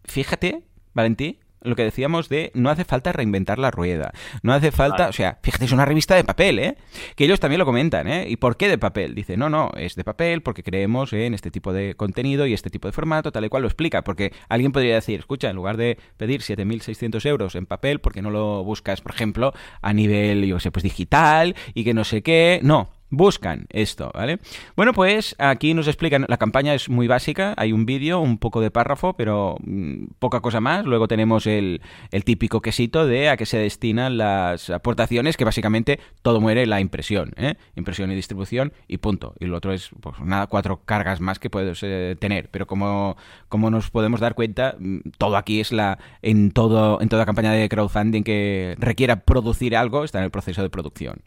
fíjate, Valentí, lo que decíamos de no hace falta reinventar la rueda. No hace falta, vale. o sea, fíjate, es una revista de papel, ¿eh? Que ellos también lo comentan, ¿eh? ¿Y por qué de papel? Dice, no, no, es de papel porque creemos en este tipo de contenido y este tipo de formato, tal y cual lo explica. Porque alguien podría decir, escucha, en lugar de pedir 7.600 euros en papel, ¿por qué no lo buscas, por ejemplo, a nivel, yo sé, pues digital y que no sé qué? No, buscan esto, ¿vale? Bueno, pues aquí nos explican, la campaña es muy básica, hay un vídeo, un poco de párrafo, pero mmm, poca cosa más. Luego tenemos el, el, típico quesito de a qué se destinan las aportaciones, que básicamente todo muere la impresión, ¿eh? Impresión y distribución y punto. Y lo otro es, pues nada, cuatro cargas más que puedes eh, tener. Pero como, como nos podemos dar cuenta, todo aquí es la, en todo, en toda campaña de crowdfunding que requiera producir algo, está en el proceso de producción.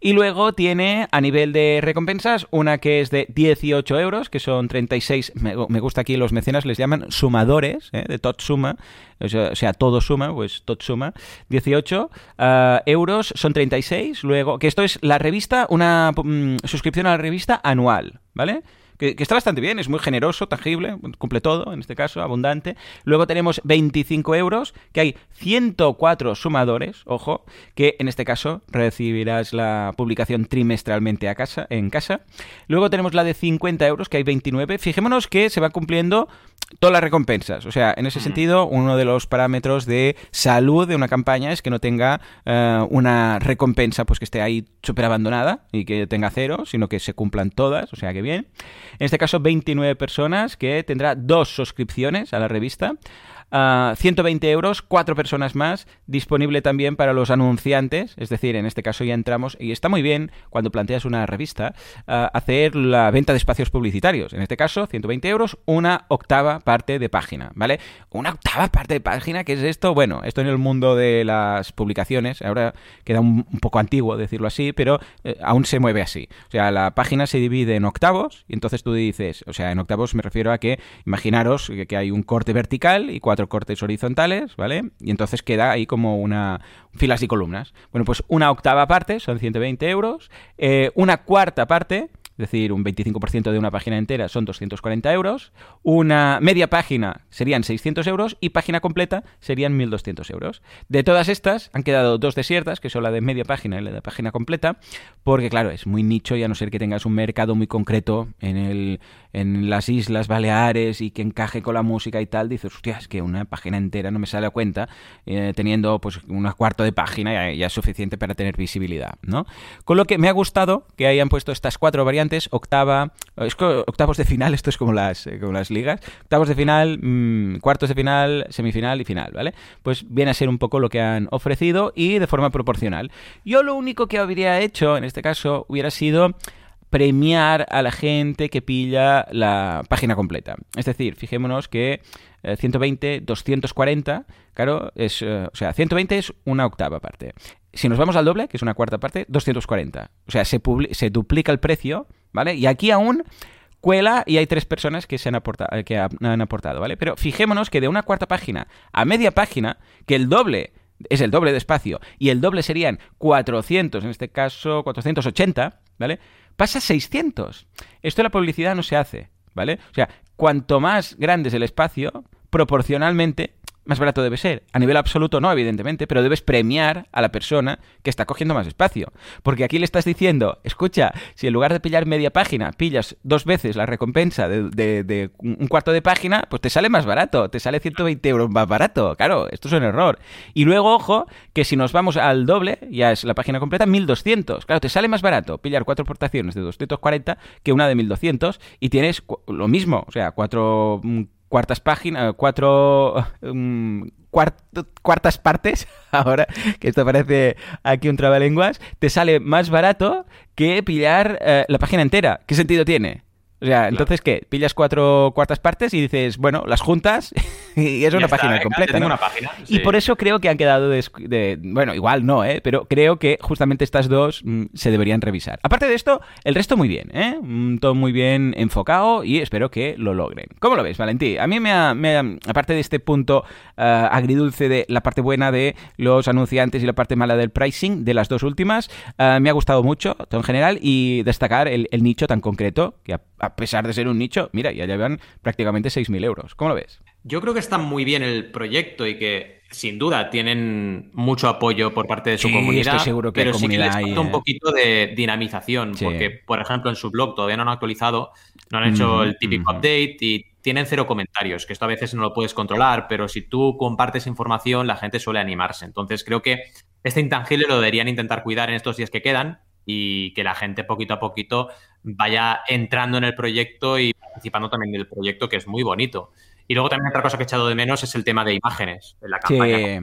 Y luego tiene a nivel de recompensas, una que es de 18 euros, que son 36, me, me gusta aquí los mecenas les llaman sumadores, ¿eh? de tot suma, o sea, todo suma, pues tot suma, 18 uh, euros son 36, luego, que esto es la revista, una mm, suscripción a la revista anual, ¿vale? Que, está bastante bien, es muy generoso, tangible, cumple todo, en este caso, abundante. Luego tenemos 25 euros, que hay 104 sumadores, ojo, que en este caso recibirás la publicación trimestralmente a casa, en casa. Luego tenemos la de 50 euros, que hay 29. Fijémonos que se va cumpliendo todas las recompensas. O sea, en ese sentido, uno de los parámetros de salud de una campaña es que no tenga eh, una recompensa pues que esté ahí súper abandonada y que tenga cero, sino que se cumplan todas. O sea, que bien. En este caso, 29 personas que tendrá dos suscripciones a la revista. 120 euros, cuatro personas más, disponible también para los anunciantes, es decir, en este caso ya entramos, y está muy bien cuando planteas una revista, hacer la venta de espacios publicitarios. En este caso, 120 euros, una octava parte de página, ¿vale? Una octava parte de página, ¿qué es esto? Bueno, esto en el mundo de las publicaciones, ahora queda un, poco antiguo decirlo así, pero eh, aún se mueve así. O sea, la página se divide en octavos, y entonces tú dices, o sea, en octavos me refiero a que, imaginaros que hay un corte vertical y cuatro cortes horizontales, ¿vale? Y entonces queda ahí como una filas y columnas. Bueno, pues una octava parte son 120 euros, eh, una cuarta parte es decir, un 25% de una página entera son 240 euros, una media página serían 600 euros y página completa serían 1.200 euros. De todas estas han quedado dos desiertas, que son la de media página y la de página completa, porque claro, es muy nicho y a no ser que tengas un mercado muy concreto en, el, en las Islas Baleares y que encaje con la música y tal, dices, hostia, es que una página entera no me sale a cuenta, eh, teniendo pues un cuarto de página ya, ya es suficiente para tener visibilidad, ¿no? Con lo que me ha gustado que hayan puesto estas cuatro variantes octava, octavos de final, esto es como las, eh, como las ligas, octavos de final, mm, cuartos de final, semifinal y final, ¿vale? Pues viene a ser un poco lo que han ofrecido y de forma proporcional. Yo lo único que habría hecho, en este caso, hubiera sido premiar a la gente que pilla la página completa. Es decir, fijémonos que 120, eh, 240, claro, es, eh, o sea, 120 es una octava parte. Si nos vamos al doble, que es una cuarta parte, 240. O sea, se, se duplica el precio ¿vale? Y aquí aún cuela y hay tres personas que se han aportado, eh, que han aportado, ¿vale? Pero fijémonos que de una cuarta página a media página, que el doble es el doble de espacio y el doble serían 400, en este caso 480, ¿vale? Pasa 600. Esto la publicidad no se hace, ¿vale? O sea, cuanto más grande es el espacio, proporcionalmente más barato debe ser. A nivel absoluto no, evidentemente, pero debes premiar a la persona que está cogiendo más espacio. Porque aquí le estás diciendo, escucha, si en lugar de pillar media página, pillas dos veces la recompensa de, un cuarto de página, pues te sale más barato, te sale 120 euros más barato. Claro, esto es un error. Y luego, ojo, que si nos vamos al doble, ya es la página completa, 1200. Claro, te sale más barato pillar cuatro portaciones de 240 que una de 1200 y tienes lo mismo, o sea, cuatro mm, cuartas páginas, cuatro um, cuartas partes, ahora que esto parece aquí un trabalenguas, te sale más barato que pillar eh, la página entera. ¿Qué sentido tiene? O sea, entonces, ¿qué? Pillas cuatro cuartas partes y dices, bueno, las juntas y es una página completa. una página, Y por eso creo que han quedado de, Bueno, igual no, ¿eh? Pero creo que justamente estas dos mm, se deberían revisar. Aparte de esto, el resto muy bien, ¿eh? Todo muy bien enfocado y espero que lo logren. ¿Cómo lo ves, Valentí? A mí me ha, aparte de este punto eh, agridulce de la parte buena de los anunciantes y la parte mala del pricing, de las dos últimas, eh, me ha gustado mucho, todo en general, y destacar el, nicho tan concreto que a pesar de ser un nicho, mira, ya llevan prácticamente 6.000 euros. ¿Cómo lo ves? Yo creo que está muy bien el proyecto y que sin duda tienen mucho apoyo por parte de su comunidad. Estoy seguro que pero sí que les falta un ¿eh? poquito de dinamización, porque, por ejemplo, en su blog todavía no han actualizado, no han hecho el típico update y tienen cero comentarios, que esto a veces no lo puedes controlar, pero si tú compartes información, la gente suele animarse. Entonces, creo que este intangible lo deberían intentar cuidar en estos días que quedan y que la gente poquito a poquito vaya entrando en el proyecto y participando también del proyecto, que es muy bonito. Y luego también otra cosa que he echado de menos es el tema de imágenes en la campaña.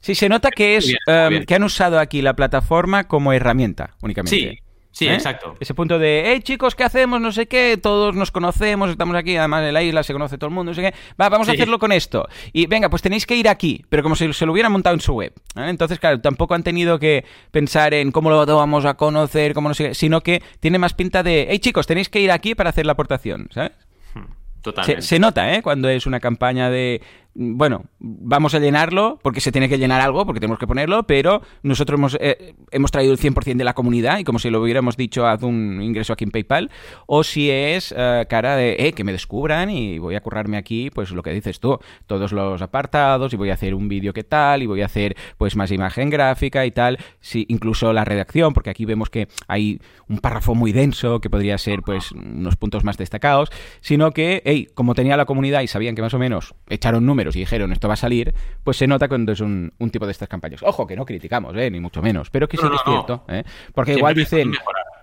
Sí, se nota que es em, que han usado aquí la plataforma como herramienta únicamente. Sí, Sí, ¿Eh? exacto. Ese punto de, hey chicos, ¿qué hacemos? No sé qué, todos nos conocemos, estamos aquí, además en la isla se conoce todo el mundo, no sé qué. Va, vamos a hacerlo con esto. Y venga, pues tenéis que ir aquí, pero como si se lo hubieran montado en su web. Entonces, claro, tampoco han tenido que pensar en cómo lo vamos a conocer, cómo no sé qué, sino que tiene más pinta de, hey chicos, tenéis que ir aquí para hacer la aportación, ¿sabes? Hmm, totalmente. Se, se, nota, ¿eh? Cuando es una campaña de bueno, vamos a llenarlo porque se tiene que llenar algo, porque tenemos que ponerlo, pero nosotros hemos, eh, hemos traído el 100% de la comunidad y como si lo hubiéramos dicho, haz un ingreso aquí en PayPal, o si es eh, cara de, eh, que me descubran y voy a currarme aquí, pues lo que dices tú, todos los apartados y voy a hacer un vídeo que tal y voy a hacer pues más imagen gráfica y tal, sí, incluso la redacción, porque aquí vemos que hay un párrafo muy denso que podría ser pues unos puntos más destacados, sino que, hey, como tenía la comunidad y sabían que más o menos echaron números y dijeron esto va a salir, pues se nota cuando es un, tipo de estas campañas. Ojo, que no criticamos, ¿eh? ni mucho menos, pero que sí que es cierto, ¿eh? porque igual dicen...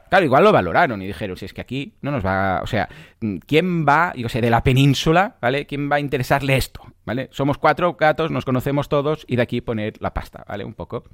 Claro, igual lo valoraron y dijeron, si es que aquí no nos va, o sea, ¿quién va, yo sé, de la península, ¿vale? ¿Quién va a interesarle esto? ¿Vale? Somos cuatro gatos, nos conocemos todos y de aquí poner la pasta, ¿vale? Un poco.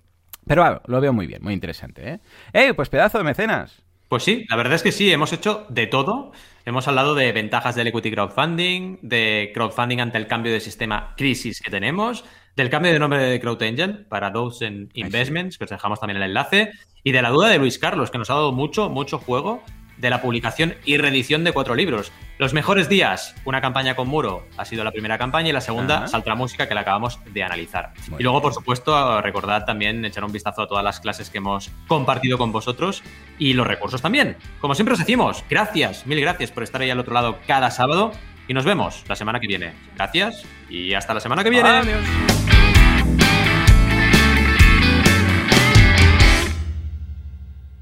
Pero bueno, lo veo muy bien, muy interesante, ¿eh? ¡Eh! Pues pedazo de mecenas. Pues sí, la verdad es que sí, hemos hecho de todo. Hemos hablado de ventajas del equity crowdfunding, de crowdfunding ante el cambio de sistema crisis que tenemos, del cambio de nombre de CrowdAngel para Dozen Investments, que os dejamos también el enlace, y de la duda de Luis Carlos, que nos ha dado mucho, mucho juego de la publicación y reedición de cuatro libros. Los mejores días, una campaña con Muro, ha sido la primera campaña y la segunda, Saltra Música, que la acabamos de analizar. y luego, por supuesto, recordad también echar un vistazo a todas las clases que hemos compartido con vosotros y los recursos también. Como siempre os decimos, gracias, mil gracias por estar ahí al otro lado cada sábado y nos vemos la semana que viene. Gracias y hasta la semana que viene. Adiós.